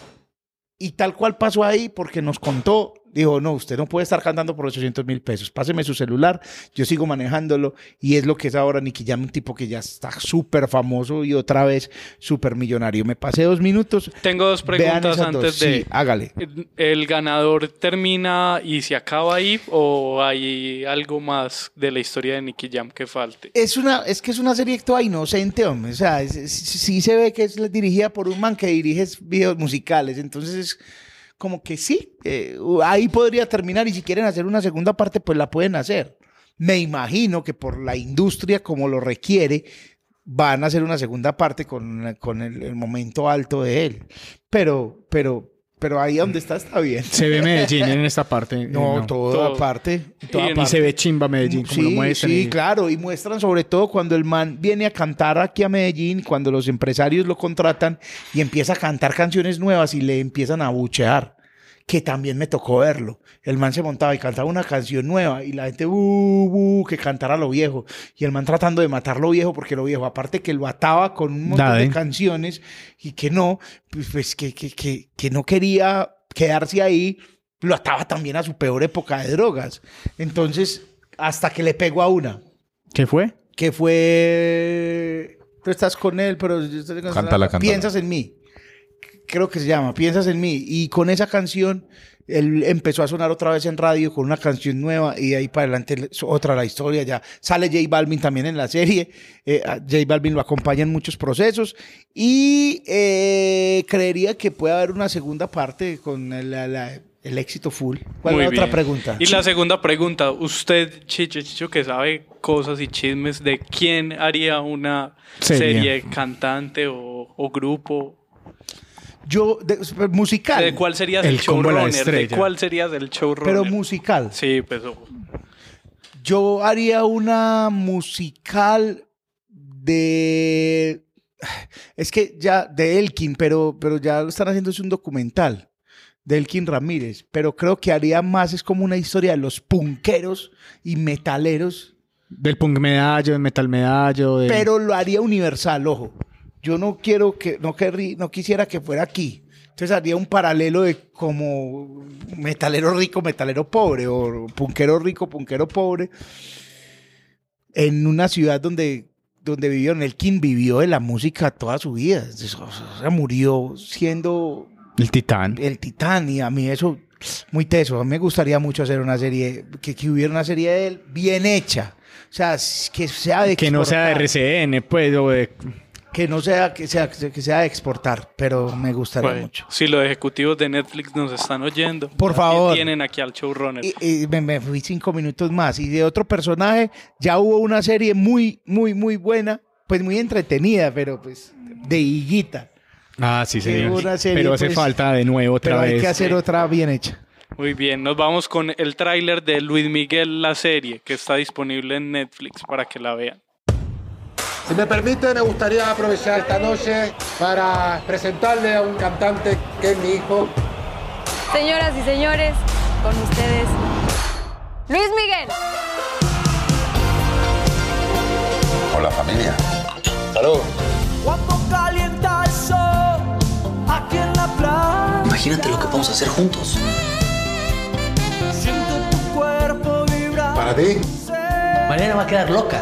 Y tal cual pasó ahí porque nos contó. Dijo, no, usted no puede estar cantando por 800 mil pesos. Páseme su celular, yo sigo manejándolo. Y es lo que es ahora Nicky Jam, un tipo que ya está súper famoso y otra vez súper millonario. Me pasé dos minutos. Tengo dos preguntas esas dos. antes de... Sí, hágale. ¿El ganador termina y se acaba ahí o hay algo más de la historia de Nicky Jam que falte? Es una, es que es una serie toda inocente, hombre. O sea, sí se ve que es dirigida por un man que dirige videos musicales. Entonces es como que sí, eh, ahí podría terminar y si quieren hacer una segunda parte, pues la pueden hacer. Me imagino que por la industria como lo requiere, van a hacer una segunda parte con, con el, el momento alto de él. Pero, pero, pero ahí donde está está bien. Se ve Medellín en esta parte. No, eh, toda Todo. parte. toda Y, parte. se ve chimba Medellín, como lo Sí, muestran. sí, y- claro, y muestran sobre todo cuando el man viene a cantar aquí a Medellín, cuando los empresarios lo contratan y empieza a cantar canciones nuevas y le empiezan a buchear, que también me tocó verlo. El man se montaba y cantaba una canción nueva y la gente, "Bu, bu", que cantara lo viejo. Y el man tratando de matar lo viejo porque lo viejo, aparte que lo ataba con un montón Dale. de canciones y que no, pues, pues, que, que, que, que no quería quedarse ahí, lo ataba también a su peor época de drogas. Entonces, hasta que le pegó a una, ¿Qué fue? que fue, tú estás con él, pero yo estoy con- Cántala, cántala. piensas en mí. Creo que se llama, piensas en mí. Y con esa canción, él empezó a sonar otra vez en radio con una canción nueva y de ahí para adelante es otra la historia. Ya sale J Balvin también en la serie. Eh, J Balvin lo acompaña en muchos procesos y eh, creería que puede haber una segunda parte con el, la- la- el éxito full. ¿Cuál Muy es la otra pregunta? Y la segunda pregunta, usted, Chicho, Chicho, que sabe cosas y chismes de quién haría una Serie. serie, cantante o, o grupo. Yo, de- musical. ¿De cuál serías El showrunner? ¿De cuál serías el showrunner? pero musical. Sí, pues Yo haría una musical de. Es que ya, de Elkin, pero, pero ya lo están haciendo, es un documental de Elkin Ramírez. Pero creo que haría más, es como una historia de los punqueros y metaleros, Del punk medallo, del metal medallo. del- pero lo haría universal, ojo. Yo no quiero que, no, querrí- no quisiera que fuera aquí. Entonces haría un paralelo de como metalero rico, metalero pobre, o punquero rico, punquero pobre, en una ciudad donde, donde. El King vivió de la música toda su vida. Entonces, o sea, murió siendo El titán. el titán y a mí eso muy teso. A mí me gustaría mucho hacer una serie, que, que hubiera una serie de él bien hecha. O sea, que sea de Que no sea de. RCN, pues, o de... Que no sea que sea que sea de exportar, pero me gustaría Bueno, mucho. Si los ejecutivos de Netflix nos están oyendo, Por aquí favor. tienen aquí al showrunner. Y, y me, me fui cinco minutos más. Y de otro personaje, ya hubo una serie muy, muy, muy buena, pues muy entretenida, pero pues de higuita. Ah, sí, serie, Pero hace pues, falta de nuevo otra Pero vez. hay que hacer otra bien hecha. Muy bien, nos vamos con el tráiler de Luis Miguel, la serie, que está disponible en Netflix para que la vean. Si me permite, me gustaría aprovechar esta noche para presentarle a un cantante que es mi hijo. Señoras y señores, con ustedes, Luis Miguel. Hola familia. Salud. Cuando calienta el sol aquí en la playa. Imagínate lo que podemos hacer juntos. Siento tu cuerpo vibrar. Para ti. Mariana va a quedar loca.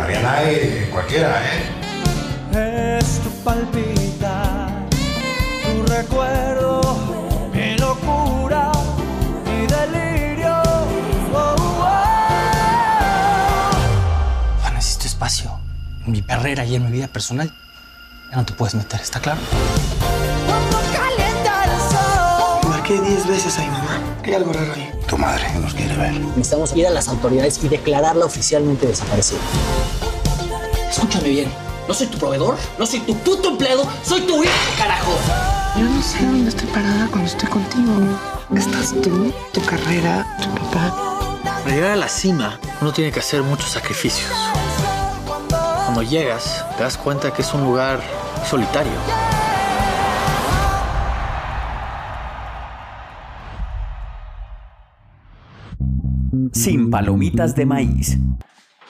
Mariana es cualquiera, ¿eh? Es tu palpitar, tu recuerdo, mi locura, mi delirio. Oh, oh. necesito espacio. En mi carrera y en mi vida personal. Ya no te puedes meter, ¿está claro? Marqué 10 veces a mi mamá. Hay algo raro ahí. Tu madre nos quiere ver. Necesitamos ir a las autoridades y declararla oficialmente desaparecida. Escúchame bien. No soy tu proveedor, no soy tu puto empleado, soy tu hijo, carajo. Yo no sé dónde estoy parada cuando estoy contigo. Estás tú, tu carrera, tu papá. Para llegar a la cima, uno tiene que hacer muchos sacrificios. Cuando llegas, te das cuenta que es un lugar solitario. Sin palomitas de maíz.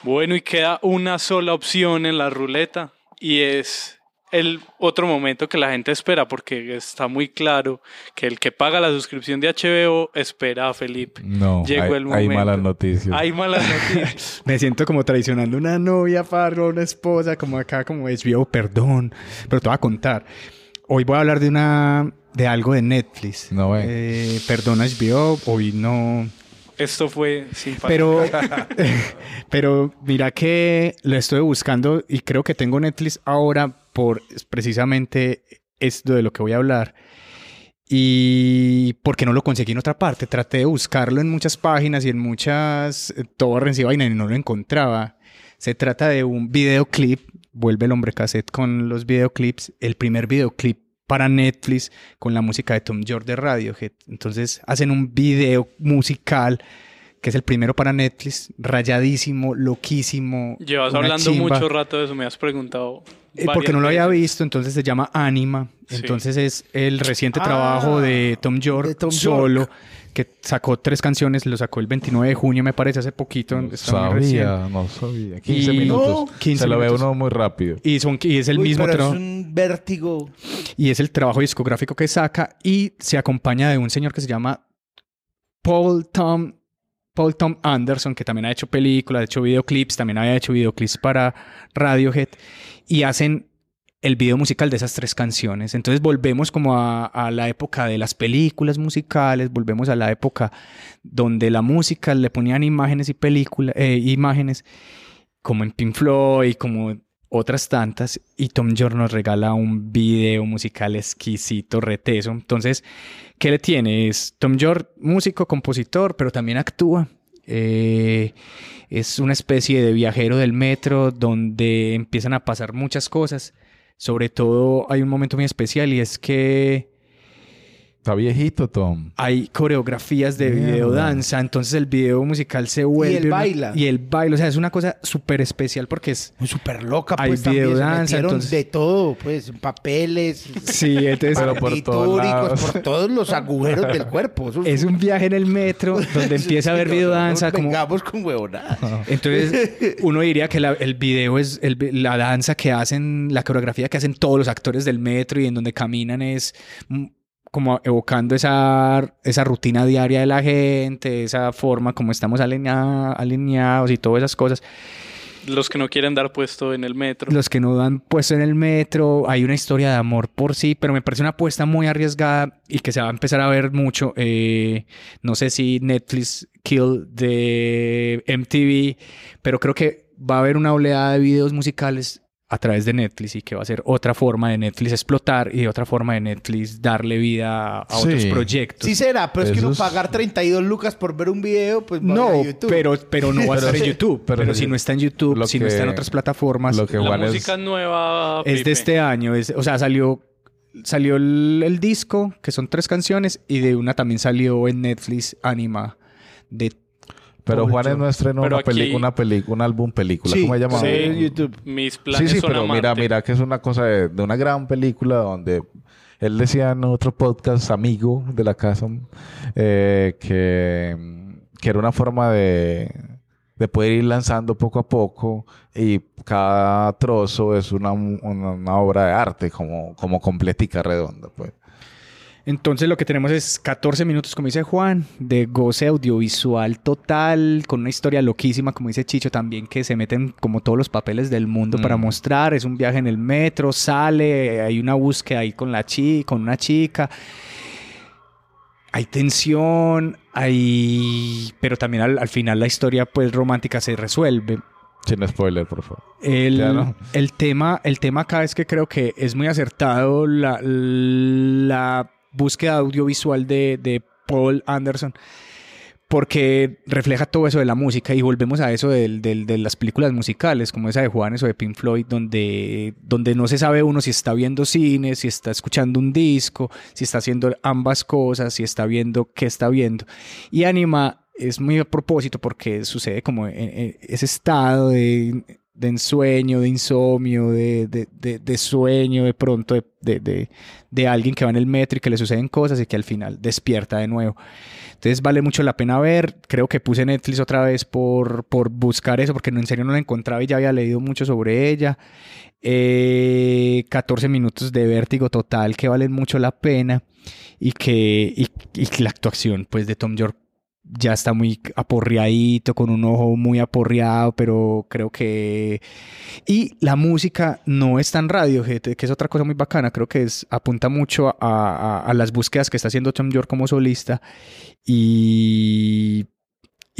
Bueno, y queda una sola opción en la ruleta y es el otro momento que la gente espera porque está muy claro que el que paga la suscripción de HBO espera a Felipe. No, Llegó hay, el hay momento. malas noticias. Hay malas noticias. Me siento como traicionando una novia, para una esposa, como acá, como HBO, perdón. Pero te voy a contar. Hoy voy a hablar de una de algo de Netflix. No, eh, perdón HBO, hoy no. Esto fue sin Pero, pero mira que lo estoy buscando y creo que tengo Netflix ahora por precisamente esto de lo que voy a hablar. Y porque no lo conseguí en otra parte. Traté de buscarlo en muchas páginas y en muchas eh, torrents y vaina y no lo encontraba. Se trata de un videoclip. Vuelve el hombre cassette con los videoclips. El primer videoclip para Netflix con la música de Tom York de Radiohead. Entonces hacen un video musical que es el primero para Netflix, rayadísimo, loquísimo. Llevas hablando chimba. mucho rato de eso, me has preguntado. Eh, porque no lo había visto, entonces se llama Anima. Sí. Entonces es el reciente Ah, trabajo de Tom York de Tom solo, York. que sacó tres canciones, lo sacó el 29 de junio, me parece, hace poquito. está muy recién. Sabía, no sabía. 15 Y- minutos. No, 15 Se lo ve uno muy rápido. Y, son, y es el Uy, mismo pero trabajo. es un vértigo. Y es el trabajo discográfico que saca y se acompaña de un señor que se llama Paul Tom, Paul Tom Anderson, que también ha hecho películas, ha hecho videoclips, también había hecho videoclips para Radiohead y hacen el video musical de esas tres canciones. Entonces volvemos como a, la época de las películas musicales, volvemos a la época donde la música le ponían imágenes y películas, eh, imágenes como en Pink Floyd, como otras tantas, y Tom York nos regala un video musical exquisito, reteso. Entonces, ¿qué le tiene? Es Tom York, músico, compositor, pero también actúa. Eh, es una especie de viajero del metro donde empiezan a pasar muchas cosas. Sobre todo hay un momento muy especial y es que Está viejito, Tom. hay coreografías de Mierda. videodanza, entonces el video musical se vuelve... él una- baila. Y el baila, o sea, es una cosa súper especial porque es... Súper loca, Hay pues también se videodanza, metieron entonces- de todo, pues, papeles, Sí, entonces... Pero por todos lados. por todos los agujeros del cuerpo. Eso Es un viaje en el metro donde empieza a haber Sí, no, videodanza no nos como... vengamos con huevonadas. Entonces, uno diría que la- el video es el la danza que hacen, la coreografía que hacen todos los actores del metro y en donde caminan es mm, como evocando esa, esa rutina diaria de la gente, esa forma como estamos alinea- alineados y todas esas cosas. Los que no quieren dar puesto en el metro. Los que no dan puesto en el metro, hay una historia de amor por sí, pero me parece una apuesta muy arriesgada y que se va a empezar a ver mucho. Eh, no sé si Netflix Kill de MTV, pero creo que va a haber una oleada de videos musicales a través de Netflix y que va a ser otra forma de Netflix explotar y otra forma de Netflix darle vida a Sí. otros proyectos. Sí será, pero es que no es- pagar 32 lucas por ver un video, pues va a No, YouTube. pero, pero no va a estar en YouTube. pero si no está en YouTube, Lo si no está en otras plataformas, Lo que La igual música es... nueva. es de este año. es- o sea, salió, salió el, el disco, que son tres canciones, y de una también salió en Netflix Anima. De Pero Paul Juanes no estrenó Pero una, aquí- una película, un álbum película. Sí, ¿Cómo se llama? sí, Sí. YouTube. Mis Sí, planes sí, son pero mira, mira que es una cosa de, de una gran película donde él decía en otro podcast amigo de la casa eh, que, que era una forma de, de poder ir lanzando poco a poco y cada trozo es una, una, una obra de arte como, como completica, redonda. Pues. Entonces lo que tenemos es 14 minutos, como dice Juan, de goce audiovisual total, con una historia loquísima, como dice Chicho también, que se meten como todos los papeles del mundo para Mm. mostrar. Es un viaje en el metro, sale, hay una búsqueda ahí con la chi con una chica. Hay tensión, hay... Pero también al, al final la historia pues romántica se resuelve. Sin spoiler, por favor. El, no. el tema, el tema acá es que creo que es muy acertado la, la búsqueda audiovisual de, de Paul Anderson porque refleja todo eso de la música y volvemos a eso del- de las películas musicales como esa de Juanes o de Pink Floyd donde, donde no se sabe uno si está viendo cine, si está escuchando un disco, si está haciendo ambas cosas, si está viendo qué está viendo. Y Anima es muy a propósito porque sucede como ese estado de, de ensueño, de insomnio, de, de- de- sueño de pronto de, alguien que va en el metro y que le suceden cosas y que al final despierta de nuevo. Entonces vale mucho la pena ver. Creo que puse Netflix otra vez por, por buscar eso, porque en serio no la encontraba y ya había leído mucho sobre ella. Eh, 14 minutos de vértigo total que valen mucho la pena y que, y, y la actuación pues de Tom York ya está muy aporreadito, con un ojo muy aporreado, pero creo que... Y la música no es tan radio, que es otra cosa muy bacana, creo que es, apunta mucho a, las búsquedas que está haciendo Tom York como solista y,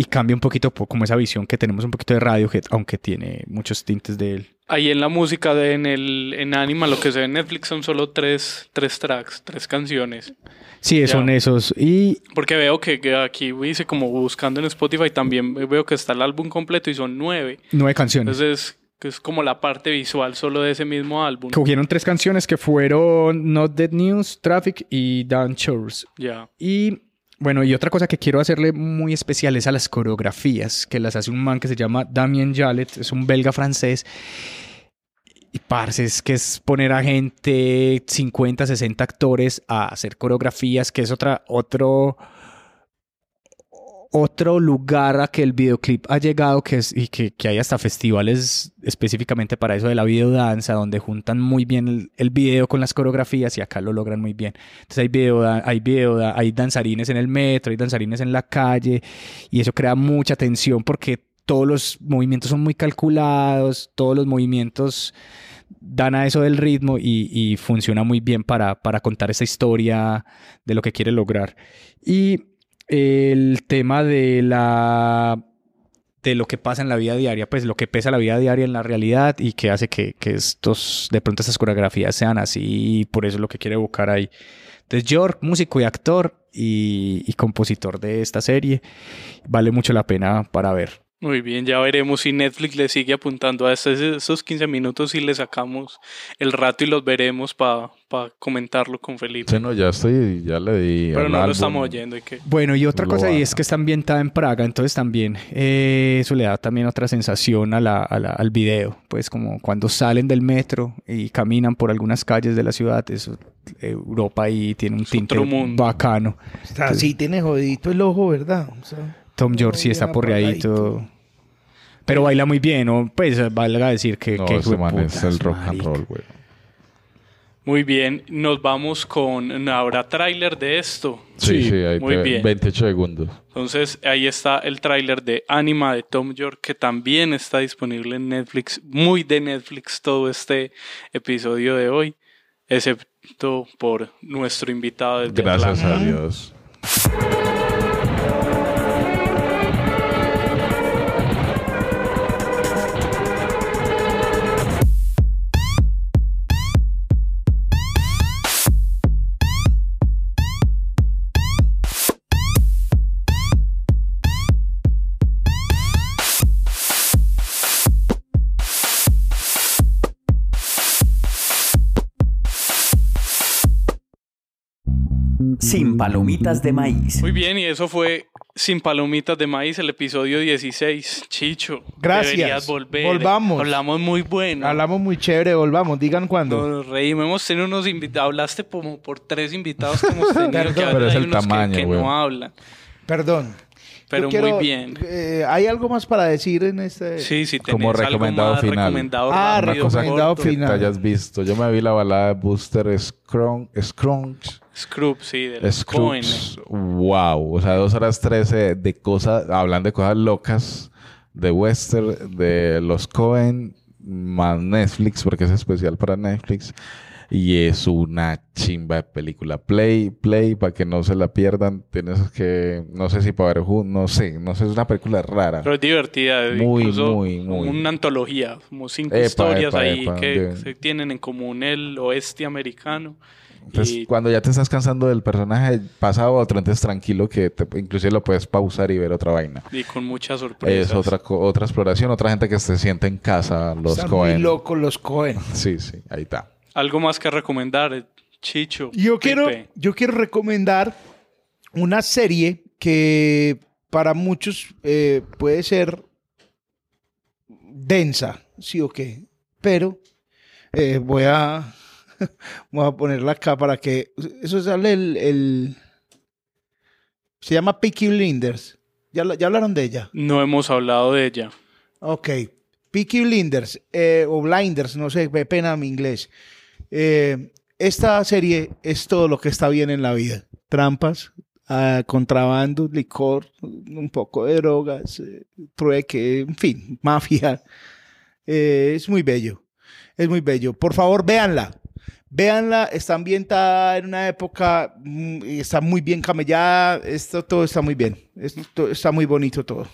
cambia un poquito po- como esa visión que tenemos un poquito de Radiohead, aunque tiene muchos tintes de él. Ahí en la música, de, en el en Anima, lo que se ve en Netflix son solo tres, tres tracks, tres canciones. Sí, Ya. son esos. Y Porque veo que, que aquí dice como buscando en Spotify también veo que está el álbum completo y son nueve. nueve canciones. Entonces que es como la parte visual solo de ese mismo álbum. Cogieron tres canciones que fueron Not Dead News, Traffic y Down Chores. Ya. Y bueno, y otra cosa que quiero hacerle muy especial es a las coreografías, que las hace un man que se llama Damien Jallet, es un belga francés. Y parce, es que es poner a gente, 50, 60 actores a hacer coreografías, que es otra, otro, otro lugar a que el videoclip ha llegado que es, y que, que hay hasta festivales específicamente para eso de la videodanza, donde juntan muy bien el, el video con las coreografías y acá lo logran muy bien. Entonces hay video, hay video, hay danzarines en el metro, hay danzarines en la calle y eso crea mucha tensión porque todos los movimientos son muy calculados, todos los movimientos dan a eso del ritmo y, y funciona muy bien para, para contar esa historia de lo que quiere lograr. Y el tema de la de lo que pasa en la vida diaria, pues lo que pesa la vida diaria en la realidad y que hace que, que estos, de pronto estas coreografías sean así y por eso es lo que quiere evocar ahí. Entonces York, músico y actor y, y compositor de esta serie, vale mucho la pena para ver. Muy bien, ya veremos si Netflix le sigue apuntando a estos, esos 15 minutos y le sacamos el rato y los veremos para comentarlo con Felipe. Sí, no, ya estoy, ya le di. Pero no lo estamos oyendo. ¿y qué? Bueno, y otra Lo cosa, y haga. es que está ambientada en Praga, entonces también eh, eso le da también otra sensación a la, a la- al video, pues como cuando salen del metro y caminan por algunas calles de la ciudad, eso, Europa ahí tiene un tinte otro mundo. bacano. Está así, tiene jodidito el ojo, ¿verdad? O sea, Tom York sí está porreadito. Pero baila muy bien, ¿no? Pues valga decir que... No, que ese man es el rock and roll, güey. Muy bien, nos vamos con... ¿Habrá tráiler de esto? Sí, sí, ahí Muy te- bien. 28 segundos. Entonces ahí está el tráiler de Anima de Tom York que también está disponible en Netflix, muy de Netflix todo este episodio de hoy, excepto por nuestro invitado desde Gracias a. Dios. Sin palomitas de maíz. Muy bien, y eso fue Sin Palomitas de Maíz, el episodio 16. Chicho, Gracias. deberías volver. Volvamos. Hablamos muy bueno. Hablamos muy chévere, volvamos, digan cuándo. Nos reímos, hemos tenido unos invitados, hablaste como por tres invitados que hemos tenido, Perdón. que Pero es el unos tamaño, que, weón. no hablan. Perdón. Pero Yo quiero- muy bien. eh, ¿Hay algo más para decir en este? Sí, sí, tenés Como algo recomendado más final. recomendado Ah, rápido, recomendado corto. Que final. te hayas visto. Yo me vi la balada de Booster Scrunch. Scrunch. Scrooge, sí, de los Coen. Scrooge. Wow. O sea, dos horas trece de cosas, hablando de cosas locas, de western, de los Cohen, más Netflix, porque es especial para Netflix. Y es una chimba de película. Play, play, para que no se la pierdan. Tienes que, no sé si para ver, no sé, no sé, es una película rara. Pero es divertida. Muy, incluso muy, muy. Una antología, como cinco Epa, historias epa, ahí epa, que se tienen en común el oeste americano. Entonces, y cuando ya te estás cansando del personaje, pasa a otro, entonces tranquilo que te- inclusive lo puedes pausar y ver otra vaina. y con muchas sorpresas. Es otra, co- otra exploración, otra gente que se siente en casa, los Están muy Cohen. locos los Cohen. Sí, sí, ahí está. Algo más que recomendar, eh, Chicho. Yo quiero, yo quiero recomendar una serie que para muchos eh, puede ser densa, sí o qué, pero eh, voy a voy a ponerla acá para que eso sale el, el- se llama Peaky Blinders. ¿Ya, ya hablaron de ella? No hemos hablado de ella. Ok. Peaky Blinders, eh, o Blinders, no sé, pena mi inglés. Eh, esta serie es todo lo que está bien en la vida. Trampas, ah, contrabando, licor, un poco de drogas, eh, trueque, en fin, mafia. Eh, es muy bello. Es muy bello. Por favor, véanla. Véanla, está ambientada en una época, mm, está muy bien camellada, esto todo está muy bien, esto está muy bonito todo.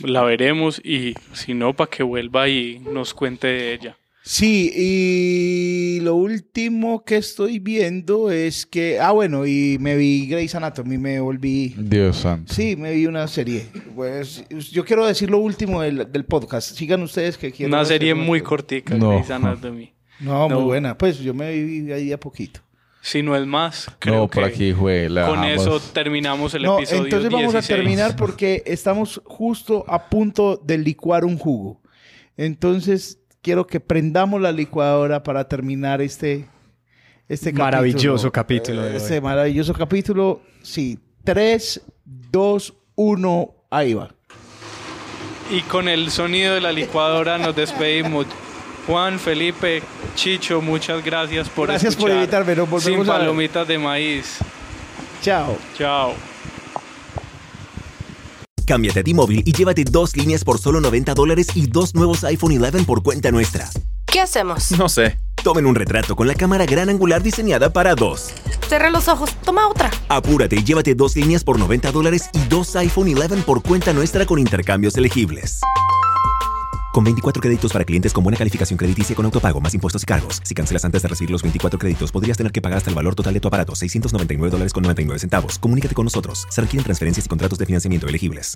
La veremos y si no, para que vuelva y nos cuente de ella. Sí, y lo último que estoy viendo es que, ah, bueno, y me vi Grey's Anatomy, me volví, Dios santo. sí, me vi una serie. Pues yo quiero decir lo último del, del podcast. Sigan ustedes que quiero. Una serie muy cortica, No. Grey's Anatomy. No, No. muy buena. Pues yo me vi ahí a poquito. Si no es más, creo No, por que aquí fue la con dejamos. eso terminamos el No, episodio entonces vamos 16. a terminar porque estamos justo a punto de licuar un jugo. Entonces quiero que prendamos la licuadora para terminar este, este Maravilloso capítulo de Eh, hoy. Este maravilloso capítulo. Sí, 3, 2, 1, ahí va. Y con el sonido de la licuadora nos despedimos. Juan, Felipe, Chicho, muchas gracias por Gracias por escuchar. invitarme, nos volvemos Sin a ver. palomitas de maíz. Chao. Chao. Cámbiate a T-Mobile y llévate dos líneas por solo 90 dólares y dos nuevos iPhone 11 por cuenta nuestra. ¿Qué hacemos? No sé. Tomen un retrato con la cámara gran angular diseñada para dos. Cerré los ojos. Toma otra. Apúrate y llévate dos líneas por 90 dólares y dos iPhone 11 por cuenta nuestra con intercambios elegibles. Con 24 créditos para clientes con buena calificación crediticia con autopago más impuestos y cargos. Si cancelas antes de recibir los 24 créditos, podrías tener que pagar hasta el valor total de tu aparato, 699 dólares con 99 centavos. Comunícate con nosotros. Se requieren transferencias y contratos de financiamiento elegibles.